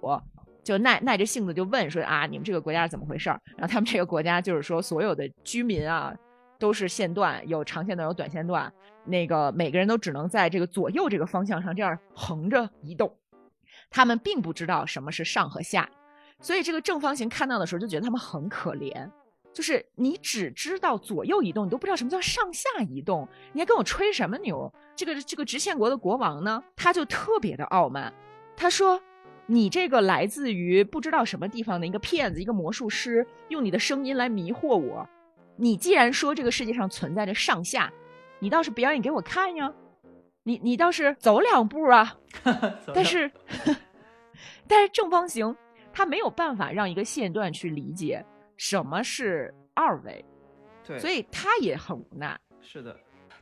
就耐耐着性子就问说啊，你们这个国家是怎么回事儿？然后他们这个国家就是说，所有的居民啊都是线段，有长线段，有短线段。那个每个人都只能在这个左右这个方向上这样横着移动。他们并不知道什么是上和下，所以这个正方形看到的时候就觉得他们很可怜。就是你只知道左右移动，你都不知道什么叫上下移动，你还跟我吹什么牛？这个这个直线国的国王呢，他就特别的傲慢，他说：“你这个来自于不知道什么地方的一个骗子，一个魔术师，用你的声音来迷惑我。你既然说这个世界上存在着上下，你倒是表演给我看呀！你你倒是走两步啊！但是 但是正方形它没有办法让一个线段去理解。”什么是二维？对，所以他也很无奈。是的。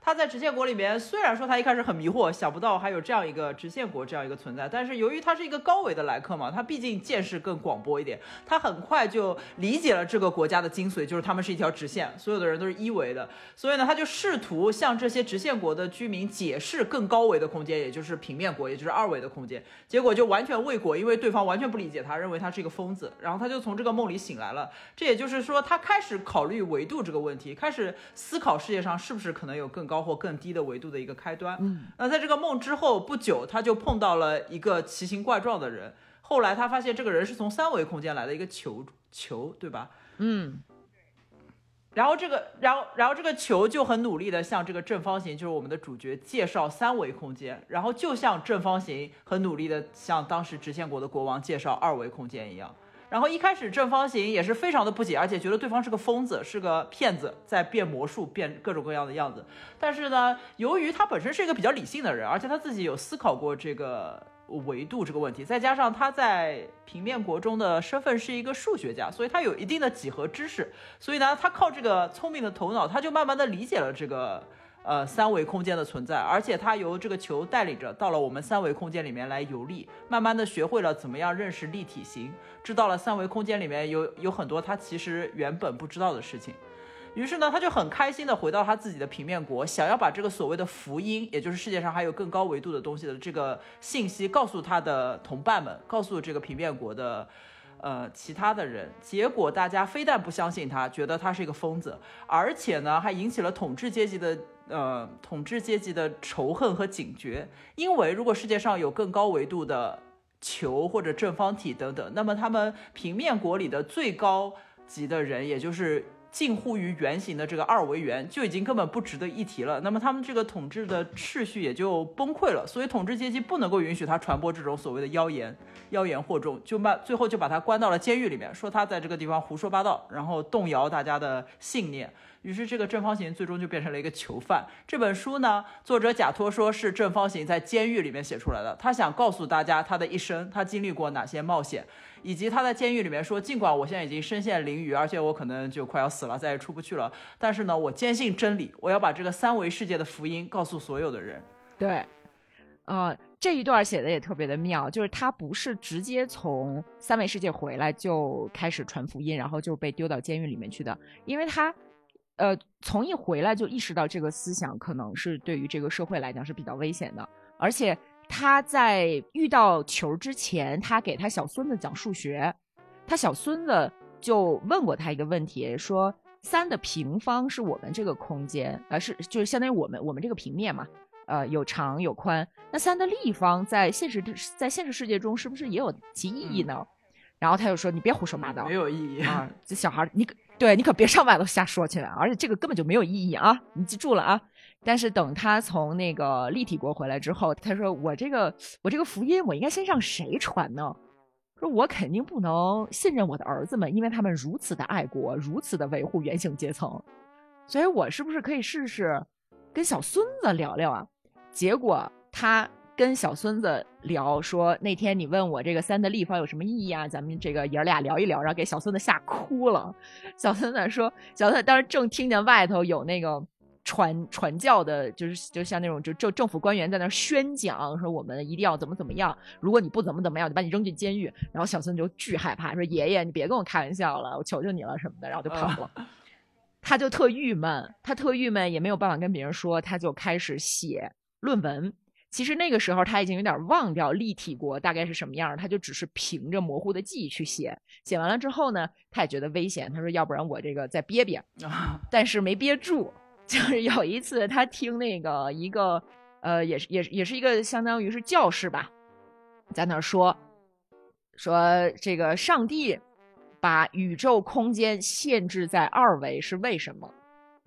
他在直线国里面，虽然说他一开始很迷惑，想不到还有这样一个直线国这样一个存在，但是由于他是一个高维的来客嘛，他毕竟见识更广博一点，他很快就理解了这个国家的精髓，就是他们是一条直线，所有的人都是一维的，所以呢，他就试图向这些直线国的居民解释更高维的空间，也就是平面国，也就是二维的空间，结果就完全未果，因为对方完全不理解他，认为他是一个疯子，然后他就从这个梦里醒来了。这也就是说，他开始考虑维度这个问题，开始思考世界上是不是可能有更高或更低的维度的一个开端。嗯，那在这个梦之后不久，他就碰到了一个奇形怪状的人。后来他发现这个人是从三维空间来的一个球球，对吧？嗯。然后这个，然后然后这个球就很努力的向这个正方形，就是我们的主角介绍三维空间。然后就像正方形很努力的向当时直线国的国王介绍二维空间一样。然后一开始正方形也是非常的不解，而且觉得对方是个疯子，是个骗子，在变魔术，变各种各样的样子。但是呢，由于他本身是一个比较理性的人，而且他自己有思考过这个维度这个问题，再加上他在平面国中的身份是一个数学家，所以他有一定的几何知识。所以呢，他靠这个聪明的头脑，他就慢慢的理解了这个。呃，三维空间的存在，而且他由这个球带领着到了我们三维空间里面来游历，慢慢的学会了怎么样认识立体形，知道了三维空间里面有有很多他其实原本不知道的事情。于是呢，他就很开心的回到他自己的平面国，想要把这个所谓的福音，也就是世界上还有更高维度的东西的这个信息告诉他的同伴们，告诉这个平面国的。呃，其他的人，结果大家非但不相信他，觉得他是一个疯子，而且呢，还引起了统治阶级的呃统治阶级的仇恨和警觉。因为如果世界上有更高维度的球或者正方体等等，那么他们平面国里的最高级的人，也就是近乎于圆形的这个二维圆，就已经根本不值得一提了。那么他们这个统治的秩序也就崩溃了。所以统治阶级不能够允许他传播这种所谓的妖言。妖言惑众，就把最后就把他关到了监狱里面，说他在这个地方胡说八道，然后动摇大家的信念。于是这个正方形最终就变成了一个囚犯。这本书呢，作者假托说是正方形在监狱里面写出来的，他想告诉大家他的一生，他经历过哪些冒险。以及他在监狱里面说，尽管我现在已经身陷囹圄，而且我可能就快要死了，再也出不去了，但是呢，我坚信真理，我要把这个三维世界的福音告诉所有的人。对，呃，这一段写的也特别的妙，就是他不是直接从三维世界回来就开始传福音，然后就被丢到监狱里面去的，因为他，呃，从一回来就意识到这个思想可能是对于这个社会来讲是比较危险的，而且他在遇到球之前，他给他小孙子讲数学，他小孙子就问过他一个问题，说三的平方是我们这个空间，呃，是就是相当于我们我们这个平面嘛。呃，有长有宽，那三的立方在现实在现实世界中是不是也有其意义呢？然后他就说：“你别胡说八道，没有意义啊！这小孩，你可对你可别上外头瞎说去了，而且这个根本就没有意义啊！你记住了啊！但是等他从那个立体国回来之后，他说：我这个我这个福音，我应该先让谁传呢？说我肯定不能信任我的儿子们，因为他们如此的爱国，如此的维护原型阶层，所以我是不是可以试试跟小孙子聊聊啊？”结果他跟小孙子聊说，那天你问我这个三的立方有什么意义啊？咱们这个爷俩聊一聊，然后给小孙子吓哭了。小孙子说，小孙子当时正听见外头有那个传传教的，就是就像那种就政政府官员在那宣讲，说我们一定要怎么怎么样，如果你不怎么怎么样，就把你扔进监狱。然后小孙就巨害怕，说爷爷你别跟我开玩笑了，我求求你了什么的，然后就跑了。他就特郁闷，他特郁闷，也没有办法跟别人说，他就开始写。论文其实那个时候他已经有点忘掉立体国大概是什么样，他就只是凭着模糊的记忆去写。写完了之后呢，他也觉得危险，他说：“要不然我这个再憋憋。”但是没憋住。就是有一次他听那个一个呃，也是也是也是一个相当于是教士吧，在那说说这个上帝把宇宙空间限制在二维是为什么？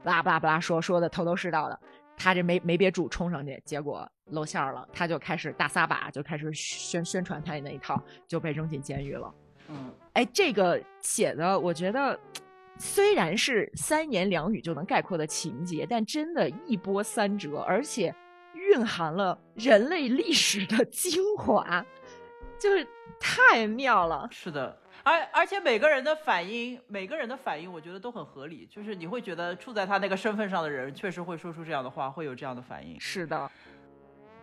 巴拉巴拉巴拉说说的头头是道的。他这没没憋住冲上去，结果露馅了，他就开始大撒把，就开始宣宣传他那一套，就被扔进监狱了。嗯，哎，这个写的，我觉得虽然是三言两语就能概括的情节，但真的一波三折，而且蕴含了人类历史的精华，就是太妙了。是的。而而且每个人的反应，每个人的反应，我觉得都很合理。就是你会觉得处在他那个身份上的人，确实会说出这样的话，会有这样的反应。是的，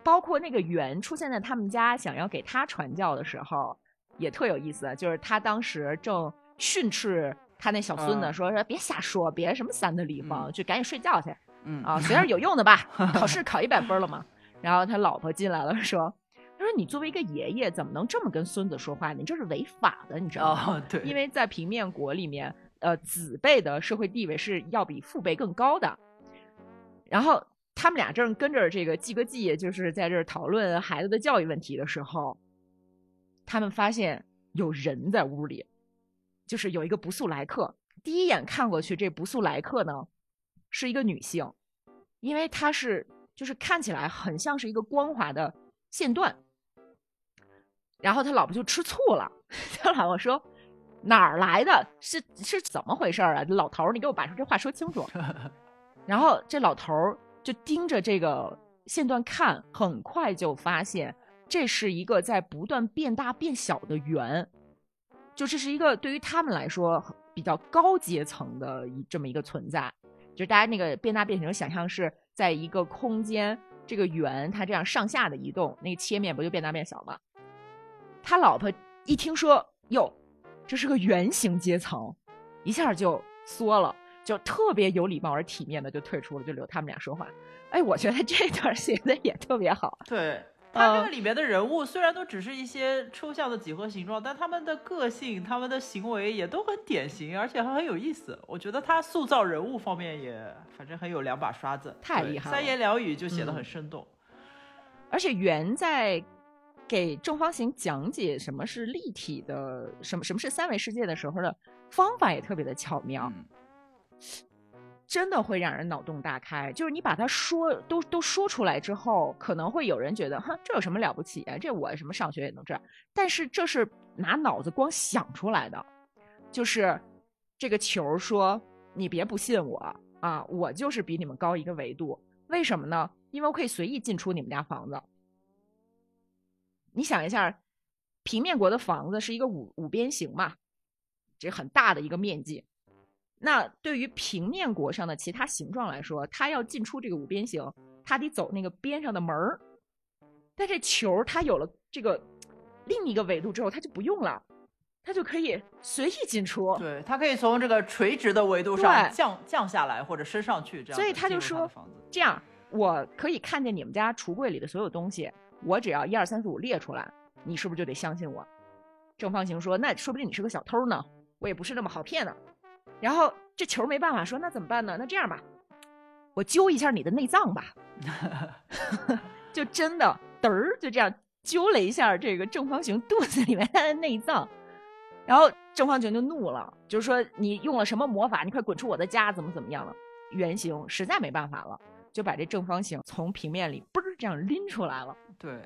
包括那个猿出现在他们家，想要给他传教的时候，也特有意思。就是他当时正训斥他那小孙子，说说别瞎说，别什么三的立方，就赶紧睡觉去。嗯啊，学点有用的吧，考试考一百分了嘛。然后他老婆进来了，说。他说：“你作为一个爷爷，怎么能这么跟孙子说话呢？你这是违法的，你知道吗？对，因为在平面国里面，呃，子辈的社会地位是要比父辈更高的。然后他们俩正跟着这个季哥季，就是在这讨论孩子的教育问题的时候，他们发现有人在屋里，就是有一个不速来客。第一眼看过去，这不速来客呢是一个女性，因为她是就是看起来很像是一个光滑的线段。”然后他老婆就吃醋了，他老婆说：“哪儿来的？是是怎么回事啊？老头儿，你给我把这话说清楚。”然后这老头儿就盯着这个线段看，很快就发现这是一个在不断变大变小的圆，就这是一个对于他们来说比较高阶层的一这么一个存在。就是大家那个变大变小，想象是在一个空间，这个圆它这样上下的移动，那个切面不就变大变小吗？他老婆一听说哟，这是个圆形阶层，一下就缩了，就特别有礼貌而体面的就退出了，就留他们俩说话。哎，我觉得这段写的也特别好。对他这个里面的人物，虽然都只是一些抽象的几何形状，但他们的个性、他们的行为也都很典型，而且还很有意思。我觉得他塑造人物方面也反正很有两把刷子，太厉害了。三言两语就写得很生动，而且圆在。给正方形讲解什么是立体的，什么什么是三维世界的时候的方法也特别的巧妙，真的会让人脑洞大开。就是你把它说都都说出来之后，可能会有人觉得，哼，这有什么了不起啊？这我什么上学也能这样。但是这是拿脑子光想出来的，就是这个球说，你别不信我啊，我就是比你们高一个维度。为什么呢？因为我可以随意进出你们家房子。你想一下，平面国的房子是一个五五边形嘛，这很大的一个面积。那对于平面国上的其他形状来说，它要进出这个五边形，它得走那个边上的门儿。但这球它有了这个另一个维度之后，它就不用了，它就可以随意进出。对，它可以从这个垂直的维度上降降下来或者升上去，这样。所以他就说，这样我可以看见你们家橱柜里的所有东西，我只要一二三四五列出来，你是不是就得相信我？正方形说，那说不定你是个小偷呢，我也不是那么好骗的。然后这球没办法说，那怎么办呢？那这样吧，我揪一下你的内脏吧，就真的嘚儿就这样揪了一下这个正方形肚子里面它的内脏，然后正方形就怒了，就是说你用了什么魔法？你快滚出我的家！怎么怎么样了？圆形实在没办法了，就把这正方形从平面里嘣儿这样拎出来了。对。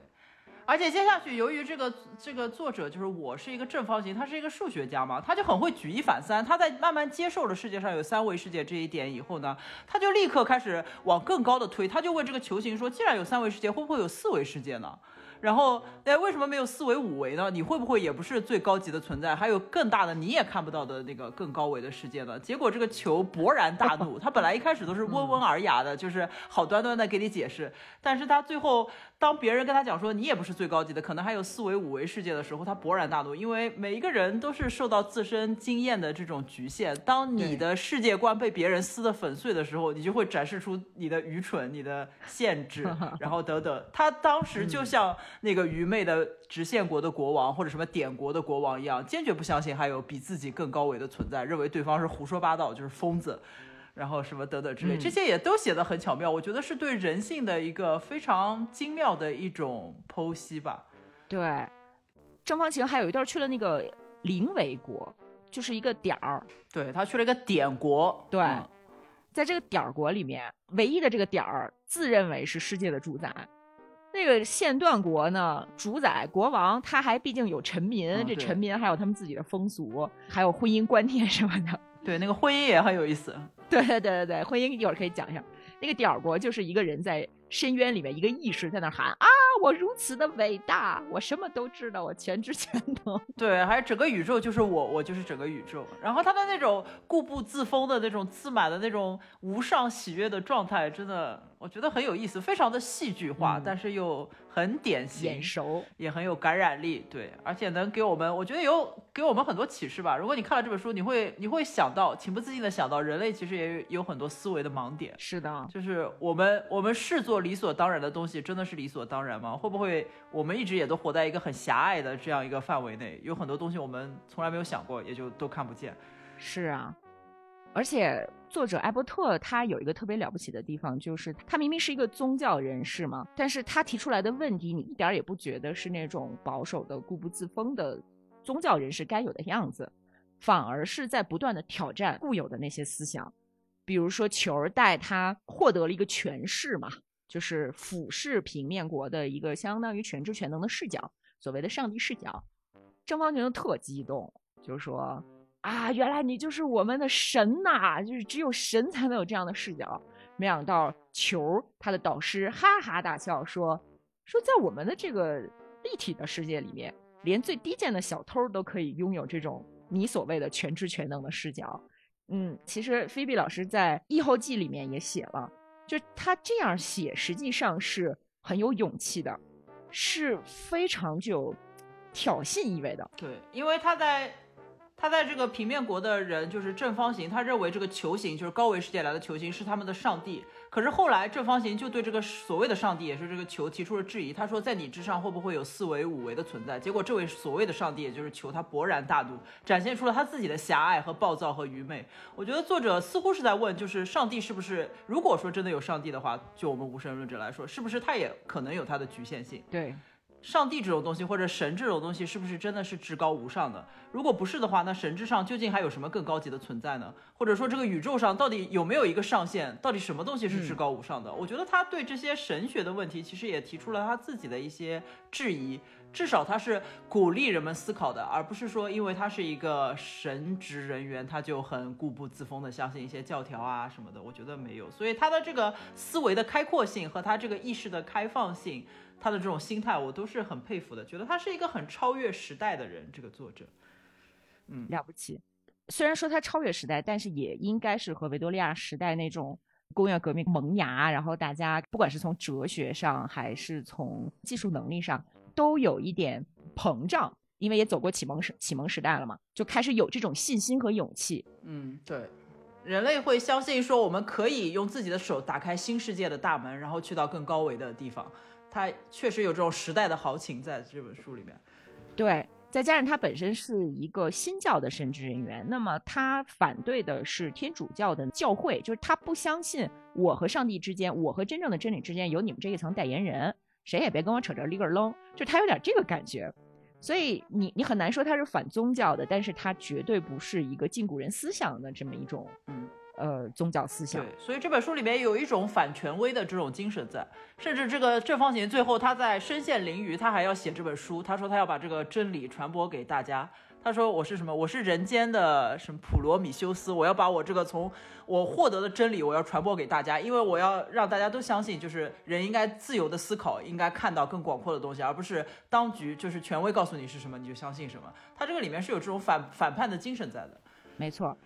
而且接下去，由于这个这个作者就是我是一个正方形，他是一个数学家嘛，他就很会举一反三。他在慢慢接受了世界上有三维世界这一点以后呢，他就立刻开始往更高的推。他就问这个球形说：既然有三维世界，会不会有四维世界呢？然后，哎，为什么没有四维、五维呢？你会不会也不是最高级的存在？还有更大的你也看不到的那个更高维的世界呢？结果这个球勃然大怒，他本来一开始都是温文尔雅的，就是好端端的给你解释，但是他最后。当别人跟他讲说你也不是最高级的，可能还有四维、五维世界的时候，他勃然大怒，因为每一个人都是受到自身经验的这种局限。当你的世界观被别人撕得粉碎的时候，你就会展示出你的愚蠢、你的限制，然后等等。他当时就像那个愚昧的直线国的国王或者什么点国的国王一样，坚决不相信还有比自己更高维的存在，认为对方是胡说八道，就是疯子。然后什么等等之类，这些也都写的很巧妙，我觉得是对人性的一个非常精妙的一种剖析吧。对，正方形还有一段去了那个零维国，就是一个点儿。对他去了一个点国。对，在这个点儿国里面，唯一的这个点儿自认为是世界的主宰。那个线段国呢，主宰国王他还毕竟有臣民，这臣民还有他们自己的风俗，还有婚姻观念什么的。对，那个婚姻也很有意思。对对对对对，婚姻一会儿可以讲一下。那个点国就是一个人在深渊里面，一个意识在那喊啊，我如此的伟大，我什么都知道，我全知全能。对，还有整个宇宙就是我，我就是整个宇宙。然后他的那种固步自封的那种自满的那种无上喜悦的状态，真的。我觉得很有意思，非常的戏剧化，但是又很典型，眼熟，也很有感染力，对，而且能给我们，我觉得有给我们很多启示吧。如果你看了这本书，你会你会想到，情不自禁的想到，人类其实也有很多思维的盲点。是的，就是我们我们视作理所当然的东西，真的是理所当然吗？会不会我们一直也都活在一个很狭隘的这样一个范围内？有很多东西我们从来没有想过，也就都看不见。是啊。而且作者艾伯特他有一个特别了不起的地方，就是他明明是一个宗教人士嘛，但是他提出来的问题，你一点也不觉得是那种保守的、固步自封的宗教人士该有的样子，反而是在不断的挑战固有的那些思想。比如说球儿带他获得了一个权势嘛，就是俯视平面国的一个相当于全知全能的视角，所谓的上帝视角。正方形就特激动，就是说。啊，原来你就是我们的神呐！就是只有神才能有这样的视角。没想到球他的导师哈哈大笑说：“说在我们的这个立体的世界里面，连最低贱的小偷都可以拥有这种你所谓的全知全能的视角。”嗯，其实菲比老师在《异后记》里面也写了，就他这样写实际上是很有勇气的，是非常具有挑衅意味的。对，因为他在。他在这个平面国的人就是正方形，他认为这个球形就是高维世界来的球形是他们的上帝。可是后来正方形就对这个所谓的上帝，也是这个球提出了质疑。他说，在你之上会不会有四维、五维的存在？结果这位所谓的上帝，也就是球，他勃然大怒，展现出了他自己的狭隘和暴躁和愚昧。我觉得作者似乎是在问，就是上帝是不是？如果说真的有上帝的话，就我们无神论者来说，是不是他也可能有他的局限性？对。上帝这种东西，或者神这种东西，是不是真的是至高无上的？如果不是的话，那神之上究竟还有什么更高级的存在呢？或者说，这个宇宙上到底有没有一个上限？到底什么东西是至高无上的？我觉得他对这些神学的问题，其实也提出了他自己的一些质疑。至少他是鼓励人们思考的，而不是说因为他是一个神职人员，他就很固步自封的相信一些教条啊什么的。我觉得没有，所以他的这个思维的开阔性和他这个意识的开放性，他的这种心态，我都是很佩服的。觉得他是一个很超越时代的人，这个作者，嗯，了不起。虽然说他超越时代，但是也应该是和维多利亚时代那种工业革命萌芽，然后大家不管是从哲学上还是从技术能力上。都有一点膨胀，因为也走过启蒙时启蒙时代了嘛，就开始有这种信心和勇气。嗯，对，人类会相信说我们可以用自己的手打开新世界的大门，然后去到更高维的地方。他确实有这种时代的豪情在这本书里面。对，再加上他本身是一个新教的神职人员，那么他反对的是天主教的教会，就是他不相信我和上帝之间，我和真正的真理之间有你们这一层代言人。谁也别跟我扯这里个楞，就他有点这个感觉，所以你你很难说他是反宗教的，但是他绝对不是一个禁锢人思想的这么一种，嗯，呃，宗教思想。对，所以这本书里面有一种反权威的这种精神在，甚至这个正方形最后他在身陷囹圄，他还要写这本书，他说他要把这个真理传播给大家。他说：“我是什么？我是人间的什么普罗米修斯？我要把我这个从我获得的真理，我要传播给大家，因为我要让大家都相信，就是人应该自由的思考，应该看到更广阔的东西，而不是当局就是权威告诉你是什么你就相信什么。他这个里面是有这种反反叛的精神在的，没错。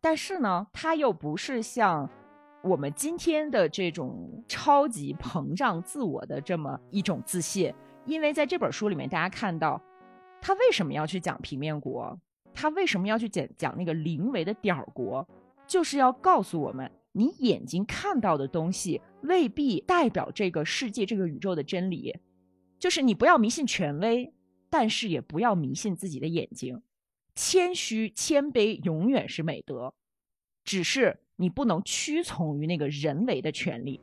但是呢，他又不是像我们今天的这种超级膨胀自我的这么一种自信，因为在这本书里面，大家看到。”他为什么要去讲平面国？他为什么要去讲讲那个零维的点儿国？就是要告诉我们，你眼睛看到的东西未必代表这个世界、这个宇宙的真理。就是你不要迷信权威，但是也不要迷信自己的眼睛。谦虚、谦卑永远是美德，只是你不能屈从于那个人为的权利。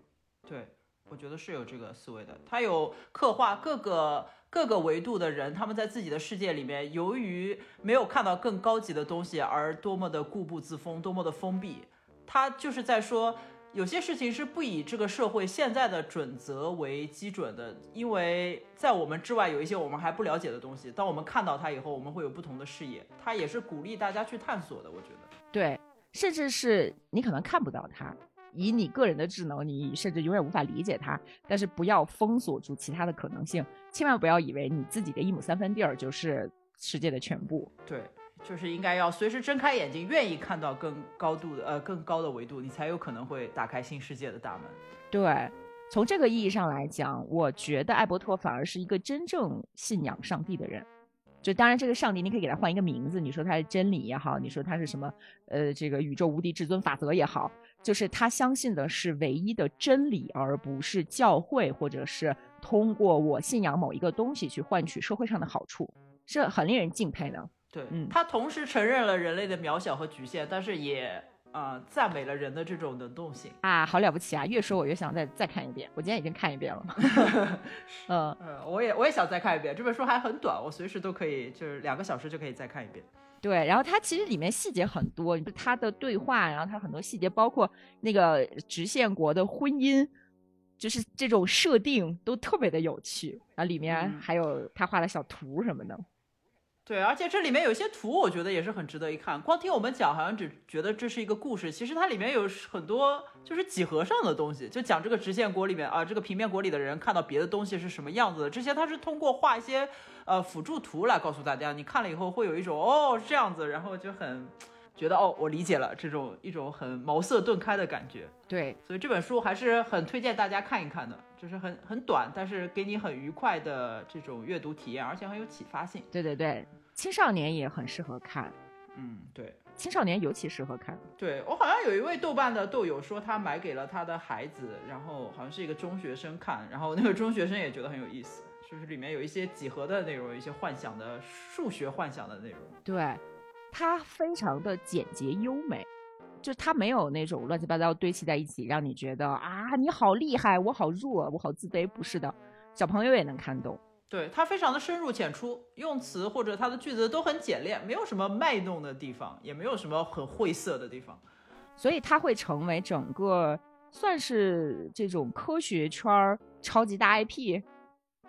对，我觉得是有这个思维的。他有刻画各个。各个维度的人，他们在自己的世界里面，由于没有看到更高级的东西，而多么的固步自封，多么的封闭。他就是在说，有些事情是不以这个社会现在的准则为基准的，因为在我们之外有一些我们还不了解的东西。当我们看到它以后，我们会有不同的视野。它也是鼓励大家去探索的，我觉得。对，甚至是你可能看不到它。以你个人的智能，你甚至永远无法理解它。但是不要封锁住其他的可能性，千万不要以为你自己的一亩三分地儿就是世界的全部。对，就是应该要随时睁开眼睛，愿意看到更高度的呃更高的维度，你才有可能会打开新世界的大门。对，从这个意义上来讲，我觉得艾伯特反而是一个真正信仰上帝的人。就当然，这个上帝你可以给他换一个名字，你说他是真理也好，你说他是什么，呃，这个宇宙无敌至尊法则也好，就是他相信的是唯一的真理，而不是教会，或者是通过我信仰某一个东西去换取社会上的好处，是很令人敬佩的。对，嗯，他同时承认了人类的渺小和局限，但是也。啊，赞美了人的这种能动性啊，好了不起啊！越说我越想再再看一遍。我今天已经看一遍了。嗯嗯，我也我也想再看一遍。这本书还很短，我随时都可以，就是两个小时就可以再看一遍。对，然后它其实里面细节很多，它的对话，然后它很多细节，包括那个直线国的婚姻，就是这种设定都特别的有趣。然后里面还有他画的小图什么的。对，而且这里面有一些图，我觉得也是很值得一看。光听我们讲，好像只觉得这是一个故事，其实它里面有很多就是几何上的东西，就讲这个直线国里面啊，这个平面国里的人看到别的东西是什么样子的。这些它是通过画一些呃辅助图来告诉大家，你看了以后会有一种哦这样子，然后就很觉得哦我理解了这种一种很茅塞顿开的感觉。对，所以这本书还是很推荐大家看一看的。就是很很短，但是给你很愉快的这种阅读体验，而且很有启发性。对对对，青少年也很适合看。嗯，对，青少年尤其适合看。对我好像有一位豆瓣的豆友说他买给了他的孩子，然后好像是一个中学生看，然后那个中学生也觉得很有意思，就是里面有一些几何的内容，一些幻想的数学幻想的内容。对，它非常的简洁优美。就是他没有那种乱七八糟堆砌在一起，让你觉得啊，你好厉害，我好弱，我好自卑。不是的，小朋友也能看懂。对他非常的深入浅出，用词或者他的句子都很简练，没有什么卖弄的地方，也没有什么很晦涩的地方，所以他会成为整个算是这种科学圈儿超级大 IP。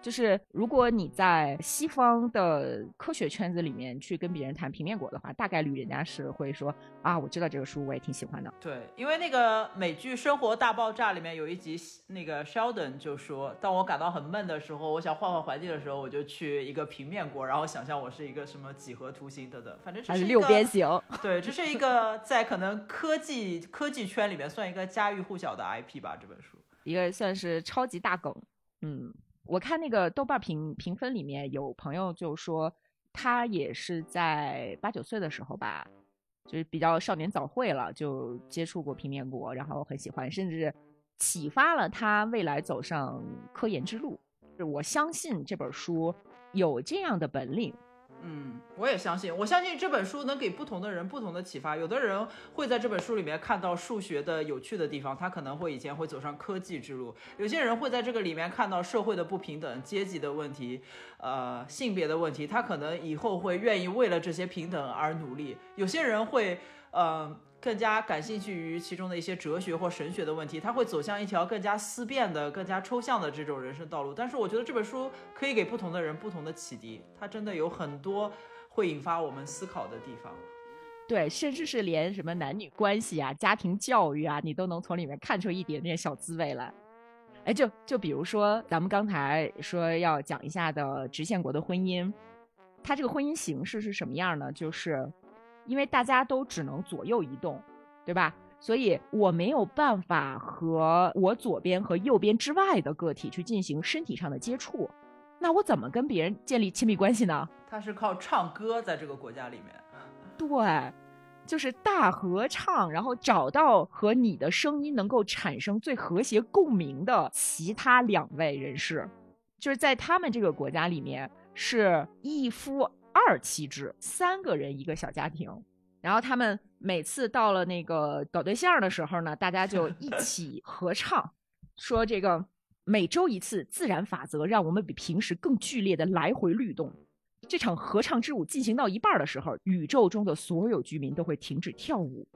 就是如果你在西方的科学圈子里面去跟别人谈平面国的话，大概率人家是会说啊，我知道这个书，我也挺喜欢的。对，因为那个美剧《生活大爆炸》里面有一集，那个 Sheldon 就说，当我感到很闷的时候，我想换换环境的时候，我就去一个平面国，然后想象我是一个什么几何图形等等，反正这是六边形。对，这是一个在可能科技科技圈里面算一个家喻户晓的 IP 吧，这本书一个算是超级大梗，嗯。我看那个豆瓣评评分里面有朋友就说，他也是在八九岁的时候吧，就是比较少年早会了，就接触过平面国，然后很喜欢，甚至启发了他未来走上科研之路。我相信这本书有这样的本领。嗯，我也相信，我相信这本书能给不同的人不同的启发。有的人会在这本书里面看到数学的有趣的地方，他可能会以前会走上科技之路；有些人会在这个里面看到社会的不平等、阶级的问题、呃性别的问题，他可能以后会愿意为了这些平等而努力。有些人会，呃。更加感兴趣于其中的一些哲学或神学的问题，他会走向一条更加思辨的、更加抽象的这种人生道路。但是我觉得这本书可以给不同的人不同的启迪，它真的有很多会引发我们思考的地方。对，甚至是连什么男女关系啊、家庭教育啊，你都能从里面看出一点点小滋味来。哎，就就比如说咱们刚才说要讲一下的直线国的婚姻，它这个婚姻形式是什么样呢？就是。因为大家都只能左右移动，对吧？所以我没有办法和我左边和右边之外的个体去进行身体上的接触，那我怎么跟别人建立亲密关系呢？他是靠唱歌在这个国家里面，对，就是大合唱，然后找到和你的声音能够产生最和谐共鸣的其他两位人士，就是在他们这个国家里面是一夫。二妻制，三个人一个小家庭，然后他们每次到了那个搞对象的时候呢，大家就一 起合唱，说这个每周一次自然法则，让我们比平时更剧烈的来回律动。这场合唱之舞进行到一半的时候，宇宙中的所有居民都会停止跳舞，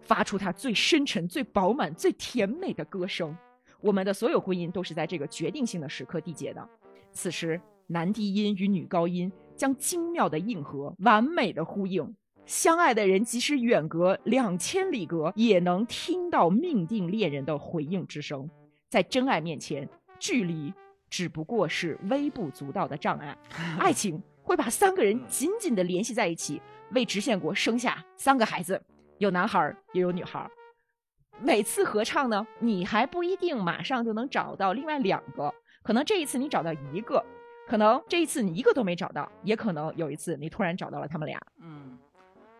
发出它最深沉、最饱满、最甜美的歌声。我们的所有婚姻都是在这个决定性的时刻缔结的。此时，男低音与女高音。将精妙的应和，完美的呼应，相爱的人即使远隔两千里隔，也能听到命定恋人的回应之声。在真爱面前，距离只不过是微不足道的障碍。爱情会把三个人紧紧地联系在一起，为直线国生下三个孩子，有男孩也有女孩。每次合唱呢，你还不一定马上就能找到另外两个，可能这一次你找到一个。可能这一次你一个都没找到，也可能有一次你突然找到了他们俩。嗯，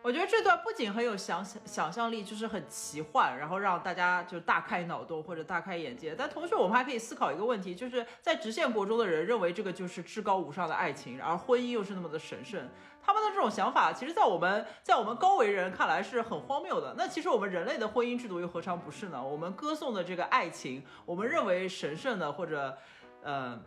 我觉得这段不仅很有想想想象力，就是很奇幻，然后让大家就大开脑洞或者大开眼界。但同时我们还可以思考一个问题，就是在直线国中的人认为这个就是至高无上的爱情，而婚姻又是那么的神圣。他们的这种想法，其实，在我们在我们高维人看来是很荒谬的。那其实我们人类的婚姻制度又何尝不是呢？我们歌颂的这个爱情，我们认为神圣的或者，呃。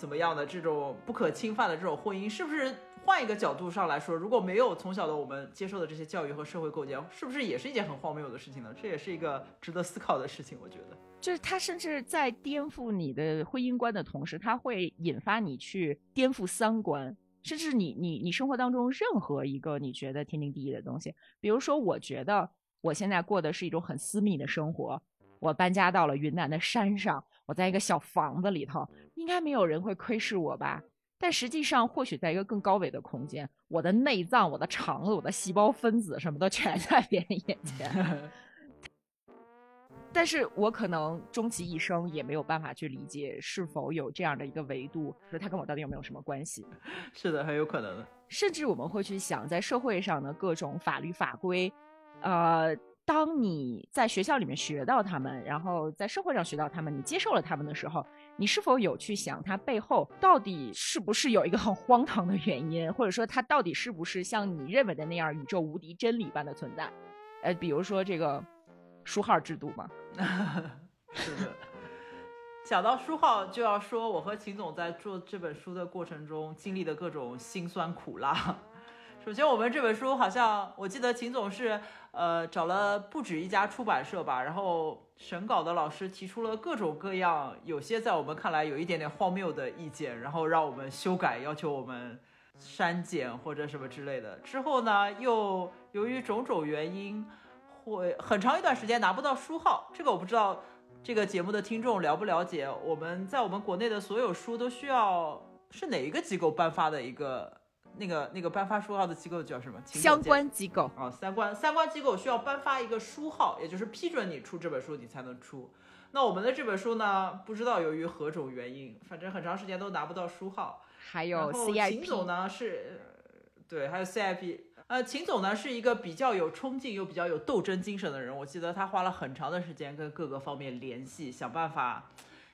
怎么样的这种不可侵犯的这种婚姻，是不是换一个角度上来说，如果没有从小的我们接受的这些教育和社会构建，是不是也是一件很荒谬的事情呢？这也是一个值得思考的事情，我觉得。就是他甚至在颠覆你的婚姻观的同时，他会引发你去颠覆三观，甚至你你你生活当中任何一个你觉得天经地义的东西。比如说，我觉得我现在过的是一种很私密的生活，我搬家到了云南的山上。我在一个小房子里头，应该没有人会窥视我吧？但实际上，或许在一个更高维的空间，我的内脏、我的肠子、我的细胞分子什么的，全 在别人眼前。但是我可能终其一生也没有办法去理解，是否有这样的一个维度，说它跟我到底有没有什么关系？是的，很有可能的。甚至我们会去想，在社会上的各种法律法规，呃。当你在学校里面学到他们，然后在社会上学到他们，你接受了他们的时候，你是否有去想它背后到底是不是有一个很荒唐的原因，或者说它到底是不是像你认为的那样宇宙无敌真理般的存在？呃，比如说这个书号制度嘛。是的。讲到书号，就要说我和秦总在做这本书的过程中经历的各种辛酸苦辣。首先，我们这本书好像我记得秦总是呃找了不止一家出版社吧，然后审稿的老师提出了各种各样，有些在我们看来有一点点荒谬的意见，然后让我们修改，要求我们删减或者什么之类的。之后呢，又由于种种原因，会很长一段时间拿不到书号。这个我不知道，这个节目的听众了不了解？我们在我们国内的所有书都需要是哪一个机构颁发的一个？那个那个颁发书号的机构叫什么？相关机构啊，三关三关机构需要颁发一个书号，也就是批准你出这本书，你才能出。那我们的这本书呢，不知道由于何种原因，反正很长时间都拿不到书号。还有 CIP，秦总呢是，对，还有 CIP。呃，秦总呢是一个比较有冲劲又比较有斗争精神的人，我记得他花了很长的时间跟各个方面联系，想办法。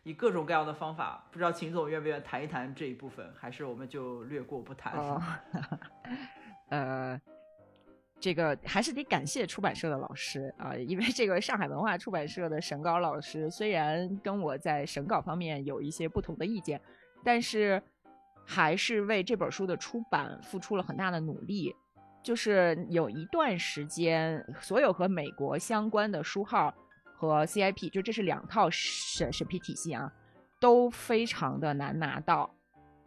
以各种各样的方法，不知道秦总愿不愿意谈一谈这一部分，还是我们就略过不谈。呃，这个还是得感谢出版社的老师啊，因为这个上海文化出版社的审稿老师虽然跟我在审稿方面有一些不同的意见，但是还是为这本书的出版付出了很大的努力。就是有一段时间，所有和美国相关的书号。和 CIP 就这是两套审审批体系啊，都非常的难拿到。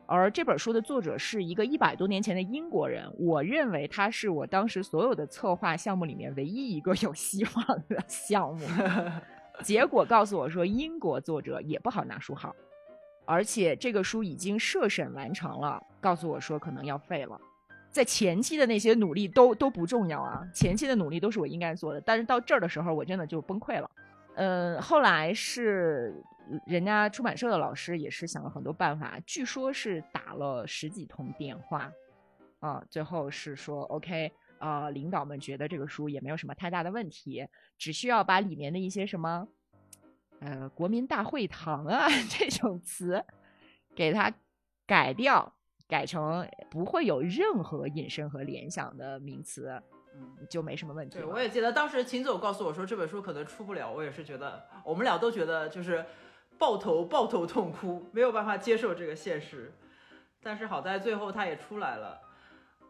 而这本书的作者是一个一百多年前的英国人，我认为他是我当时所有的策划项目里面唯一一个有希望的项目。结果告诉我说，英国作者也不好拿书号，而且这个书已经涉审完成了，告诉我说可能要废了。在前期的那些努力都都不重要啊，前期的努力都是我应该做的，但是到这儿的时候，我真的就崩溃了。嗯，后来是人家出版社的老师也是想了很多办法，据说是打了十几通电话，啊，最后是说 OK，啊，领导们觉得这个书也没有什么太大的问题，只需要把里面的一些什么，呃，国民大会堂啊 这种词给它改掉。改成不会有任何引申和联想的名词，嗯，就没什么问题。对，我也记得当时秦总告诉我说这本书可能出不了，我也是觉得，我们俩都觉得就是抱头抱头痛哭，没有办法接受这个现实。但是好在最后他也出来了。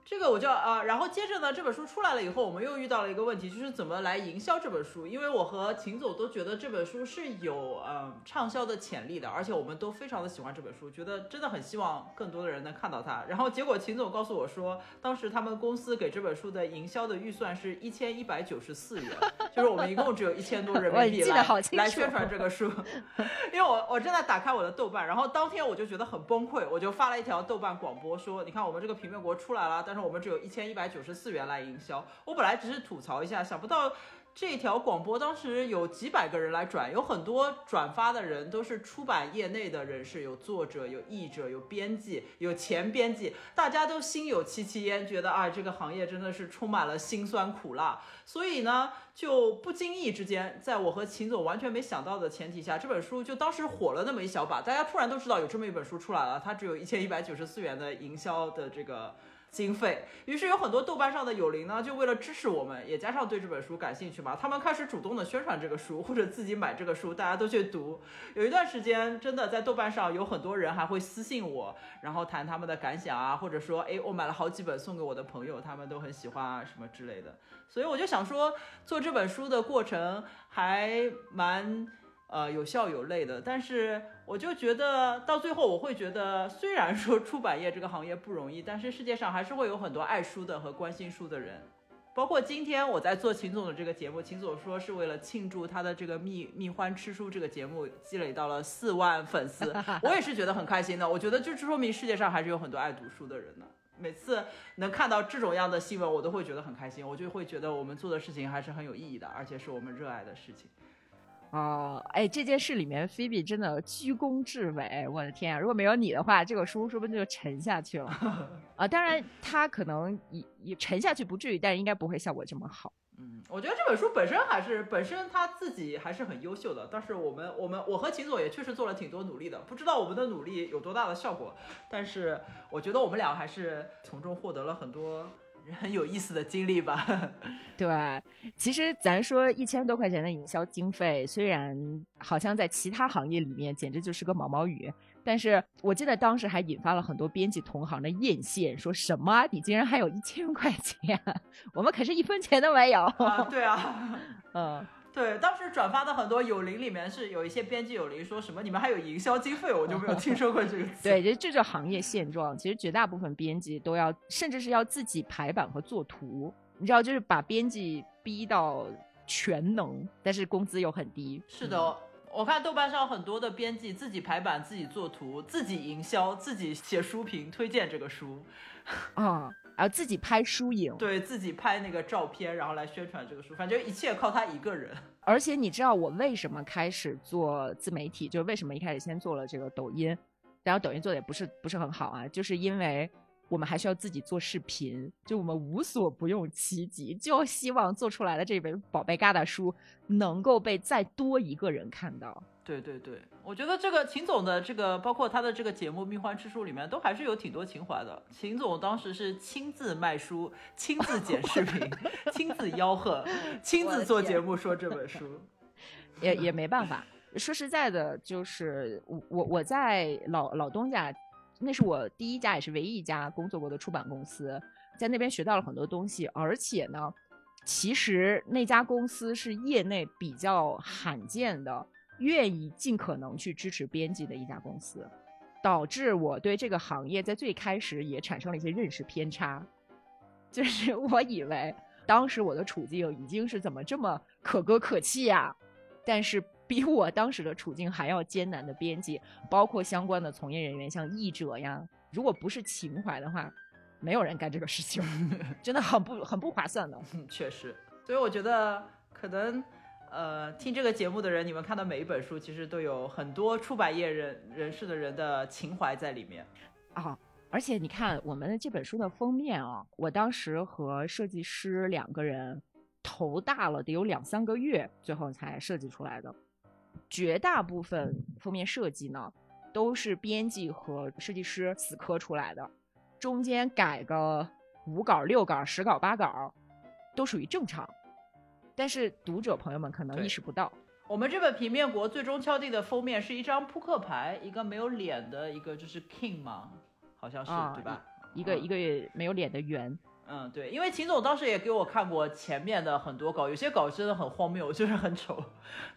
这个我就啊，然后接着呢，这本书出来了以后，我们又遇到了一个问题，就是怎么来营销这本书。因为我和秦总都觉得这本书是有嗯畅销的潜力的，而且我们都非常的喜欢这本书，觉得真的很希望更多的人能看到它。然后结果秦总告诉我说，当时他们公司给这本书的营销的预算是一千一百九十四元，就是我们一共只有一千多人民币来来宣传这个书。因为我我正在打开我的豆瓣，然后当天我就觉得很崩溃，我就发了一条豆瓣广播说，你看我们这个平面国出来了，但是。我们只有一千一百九十四元来营销。我本来只是吐槽一下，想不到这条广播当时有几百个人来转，有很多转发的人都是出版业内的人士，有作者、有译者、有编辑、有前编辑，大家都心有戚戚焉，觉得啊，这个行业真的是充满了辛酸苦辣。所以呢，就不经意之间，在我和秦总完全没想到的前提下，这本书就当时火了那么一小把，大家突然都知道有这么一本书出来了，它只有一千一百九十四元的营销的这个。经费，于是有很多豆瓣上的友邻呢，就为了支持我们，也加上对这本书感兴趣嘛，他们开始主动的宣传这个书，或者自己买这个书，大家都去读。有一段时间，真的在豆瓣上有很多人还会私信我，然后谈他们的感想啊，或者说，哎，我买了好几本送给我的朋友，他们都很喜欢啊，什么之类的。所以我就想说，做这本书的过程还蛮。呃，有笑有泪的，但是我就觉得到最后，我会觉得，虽然说出版业这个行业不容易，但是世界上还是会有很多爱书的和关心书的人。包括今天我在做秦总的这个节目，秦总说是为了庆祝他的这个蜜蜜欢吃书这个节目积累到了四万粉丝，我也是觉得很开心的。我觉得就是说明世界上还是有很多爱读书的人呢。每次能看到这种样的新闻，我都会觉得很开心，我就会觉得我们做的事情还是很有意义的，而且是我们热爱的事情。哦，哎，这件事里面，菲比真的居功至伟，我的天啊！如果没有你的话，这个书说不定就沉下去了 啊。当然，它可能也也沉下去不至于，但是应该不会效果这么好。嗯，我觉得这本书本身还是本身他自己还是很优秀的，但是我们我们我和秦总也确实做了挺多努力的，不知道我们的努力有多大的效果，但是我觉得我们俩还是从中获得了很多。很有意思的经历吧？对，其实咱说一千多块钱的营销经费，虽然好像在其他行业里面简直就是个毛毛雨，但是我记得当时还引发了很多编辑同行的艳羡，说什么你竟然还有一千块钱，我们可是一分钱都没有。啊，对啊，嗯，对，当时转发的很多有灵里面是有一些编辑有灵说什么你们还有营销经费，我就没有听说过这个词。对，这这就行业现状。其实绝大部分编辑都要，甚至是要自己排版和做图，你知道，就是把编辑逼到全能，但是工资又很低。是的。我看豆瓣上很多的编辑自己排版、自己做图、自己营销、自己写书评推荐这个书，啊，然后自己拍书影，对自己拍那个照片，然后来宣传这个书，反正一切靠他一个人。而且你知道我为什么开始做自媒体，就是为什么一开始先做了这个抖音，然后抖音做的也不是不是很好啊，就是因为。我们还需要自己做视频，就我们无所不用其极，就希望做出来的这本宝贝疙瘩书能够被再多一个人看到。对对对，我觉得这个秦总的这个，包括他的这个节目《蜜獾之书》里面，都还是有挺多情怀的。秦总当时是亲自卖书，亲自剪 视频，亲自吆喝，亲自做节目说这本书，也也没办法。说实在的，就是我我我在老老东家。那是我第一家也是唯一一家工作过的出版公司，在那边学到了很多东西，而且呢，其实那家公司是业内比较罕见的，愿意尽可能去支持编辑的一家公司，导致我对这个行业在最开始也产生了一些认识偏差，就是我以为当时我的处境已经是怎么这么可歌可泣呀，但是。比我当时的处境还要艰难的编辑，包括相关的从业人员，像译者呀，如果不是情怀的话，没有人干这个事情，真的很不很不划算的。确实，所以我觉得可能，呃，听这个节目的人，你们看到每一本书，其实都有很多出版业人人士的人的情怀在里面啊。而且你看我们的这本书的封面啊，我当时和设计师两个人头大了得有两三个月，最后才设计出来的。绝大部分封面设计呢，都是编辑和设计师死磕出来的，中间改个五稿、六稿、十稿、八稿，都属于正常。但是读者朋友们可能意识不到，我们这本平面国最终敲定的封面是一张扑克牌，一个没有脸的一个就是 king 嘛，好像是对吧？一个一个没有脸的圆。嗯，对，因为秦总当时也给我看过前面的很多稿，有些稿真的很荒谬，就是很丑。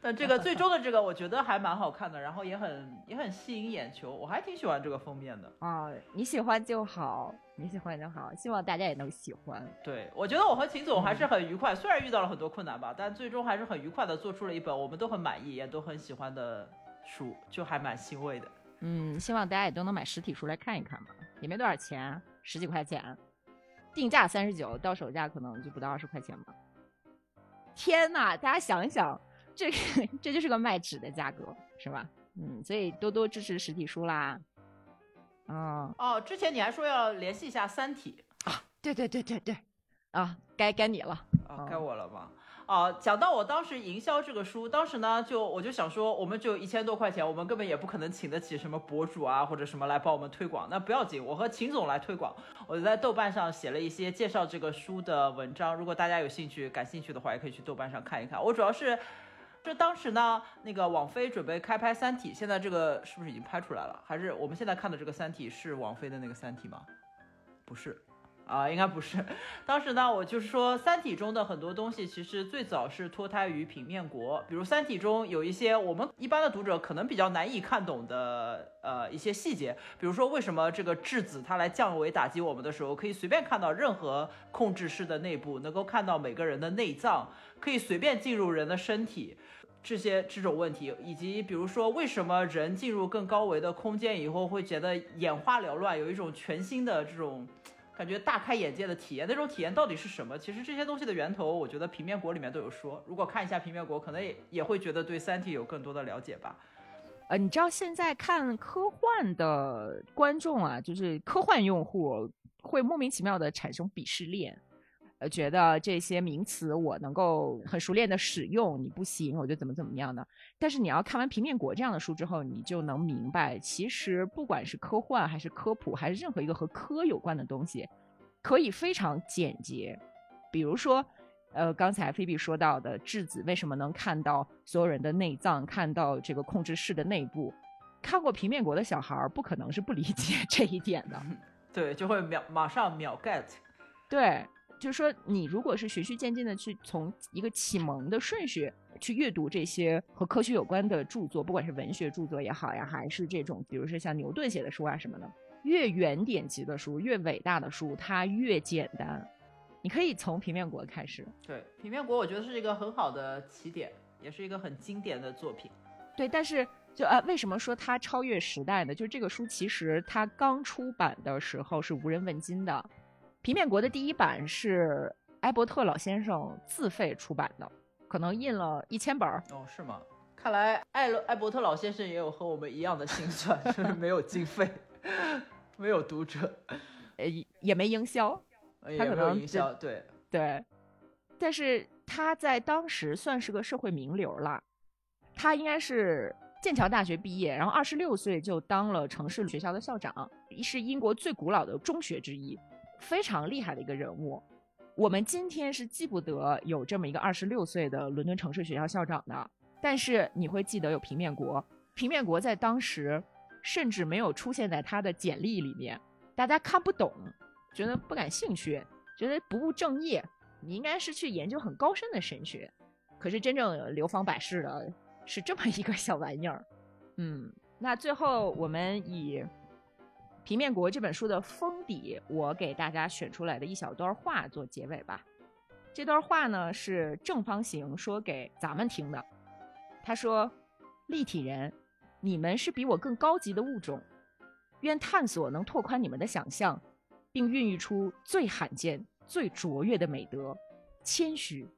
但这个最终的这个，我觉得还蛮好看的，然后也很也很吸引眼球，我还挺喜欢这个封面的啊。你喜欢就好，你喜欢就好，希望大家也能喜欢。对，我觉得我和秦总还是很愉快，虽然遇到了很多困难吧，但最终还是很愉快的做出了一本我们都很满意也都很喜欢的书，就还蛮欣慰的。嗯，希望大家也都能买实体书来看一看吧，也没多少钱，十几块钱。定价三十九，到手价可能就不到二十块钱吧。天呐，大家想一想，这 这就是个卖纸的价格，是吧？嗯，所以多多支持实体书啦。哦哦，之前你还说要联系一下《三体》啊？对对对对对，啊，该该你了，啊，该我了吧？啊，讲到我当时营销这个书，当时呢，就我就想说，我们就一千多块钱，我们根本也不可能请得起什么博主啊或者什么来帮我们推广。那不要紧，我和秦总来推广。我就在豆瓣上写了一些介绍这个书的文章，如果大家有兴趣、感兴趣的话，也可以去豆瓣上看一看。我主要是，这当时呢，那个王菲准备开拍《三体》，现在这个是不是已经拍出来了？还是我们现在看的这个《三体》是王菲的那个《三体》吗？不是。啊，应该不是。当时呢，我就是说，《三体》中的很多东西其实最早是脱胎于平面国，比如《三体》中有一些我们一般的读者可能比较难以看懂的呃一些细节，比如说为什么这个质子它来降维打击我们的时候，可以随便看到任何控制室的内部，能够看到每个人的内脏，可以随便进入人的身体，这些这种问题，以及比如说为什么人进入更高维的空间以后会觉得眼花缭乱，有一种全新的这种。感觉大开眼界的体验，那种体验到底是什么？其实这些东西的源头，我觉得平面国里面都有说。如果看一下平面国，可能也也会觉得对三体有更多的了解吧。呃，你知道现在看科幻的观众啊，就是科幻用户会莫名其妙的产生鄙视链。呃，觉得这些名词我能够很熟练的使用，你不行，我就怎么怎么样的。但是你要看完《平面国》这样的书之后，你就能明白，其实不管是科幻还是科普，还是任何一个和科有关的东西，可以非常简洁。比如说，呃，刚才菲比说到的质子为什么能看到所有人的内脏，看到这个控制室的内部，看过平面国的小孩儿不可能是不理解 这一点的。对，就会秒马上秒 get。对，就是说，你如果是循序渐进的去从一个启蒙的顺序去阅读这些和科学有关的著作，不管是文学著作也好呀，还是这种，比如说像牛顿写的书啊什么的，越原典级的书，越伟大的书，它越简单。你可以从平面国开始。对，平面国我觉得是一个很好的起点，也是一个很经典的作品。对，但是就啊，为什么说它超越时代呢？就这个书其实它刚出版的时候是无人问津的。平面国的第一版是埃伯特老先生自费出版的，可能印了一千本儿。哦，是吗？看来艾艾伯特老先生也有和我们一样的心酸，就是没有经费，没有读者，呃，也没营销，他可能营销对对。但是他在当时算是个社会名流了，他应该是剑桥大学毕业，然后二十六岁就当了城市学校的校长，是英国最古老的中学之一。非常厉害的一个人物，我们今天是记不得有这么一个二十六岁的伦敦城市学校校长的，但是你会记得有平面国。平面国在当时甚至没有出现在他的简历里面，大家看不懂，觉得不感兴趣，觉得不务正业。你应该是去研究很高深的神学，可是真正流芳百世的是这么一个小玩意儿。嗯，那最后我们以。《平面国》这本书的封底，我给大家选出来的一小段话做结尾吧。这段话呢是正方形说给咱们听的。他说：“立体人，你们是比我更高级的物种，愿探索能拓宽你们的想象，并孕育出最罕见、最卓越的美德——谦虚。”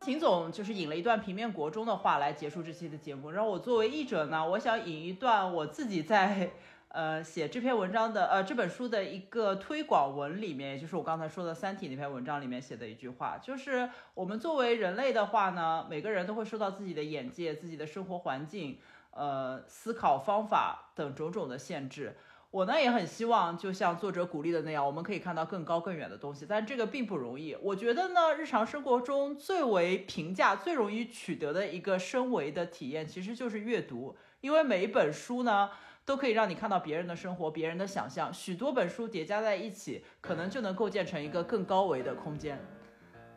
秦总就是引了一段《平面国》中的话来结束这期的节目。然后我作为译者呢，我想引一段我自己在。呃，写这篇文章的，呃，这本书的一个推广文里面，也就是我刚才说的《三体》那篇文章里面写的一句话，就是我们作为人类的话呢，每个人都会受到自己的眼界、自己的生活环境、呃，思考方法等种种的限制。我呢也很希望，就像作者鼓励的那样，我们可以看到更高更远的东西，但这个并不容易。我觉得呢，日常生活中最为平价、最容易取得的一个升维的体验，其实就是阅读，因为每一本书呢。都可以让你看到别人的生活，别人的想象。许多本书叠加在一起，可能就能构建成一个更高维的空间。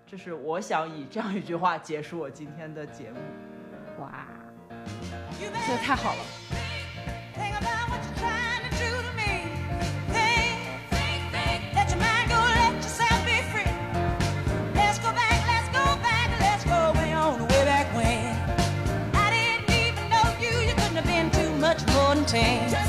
这是我想以这样一句话结束我今天的节目。哇，这太好了 17.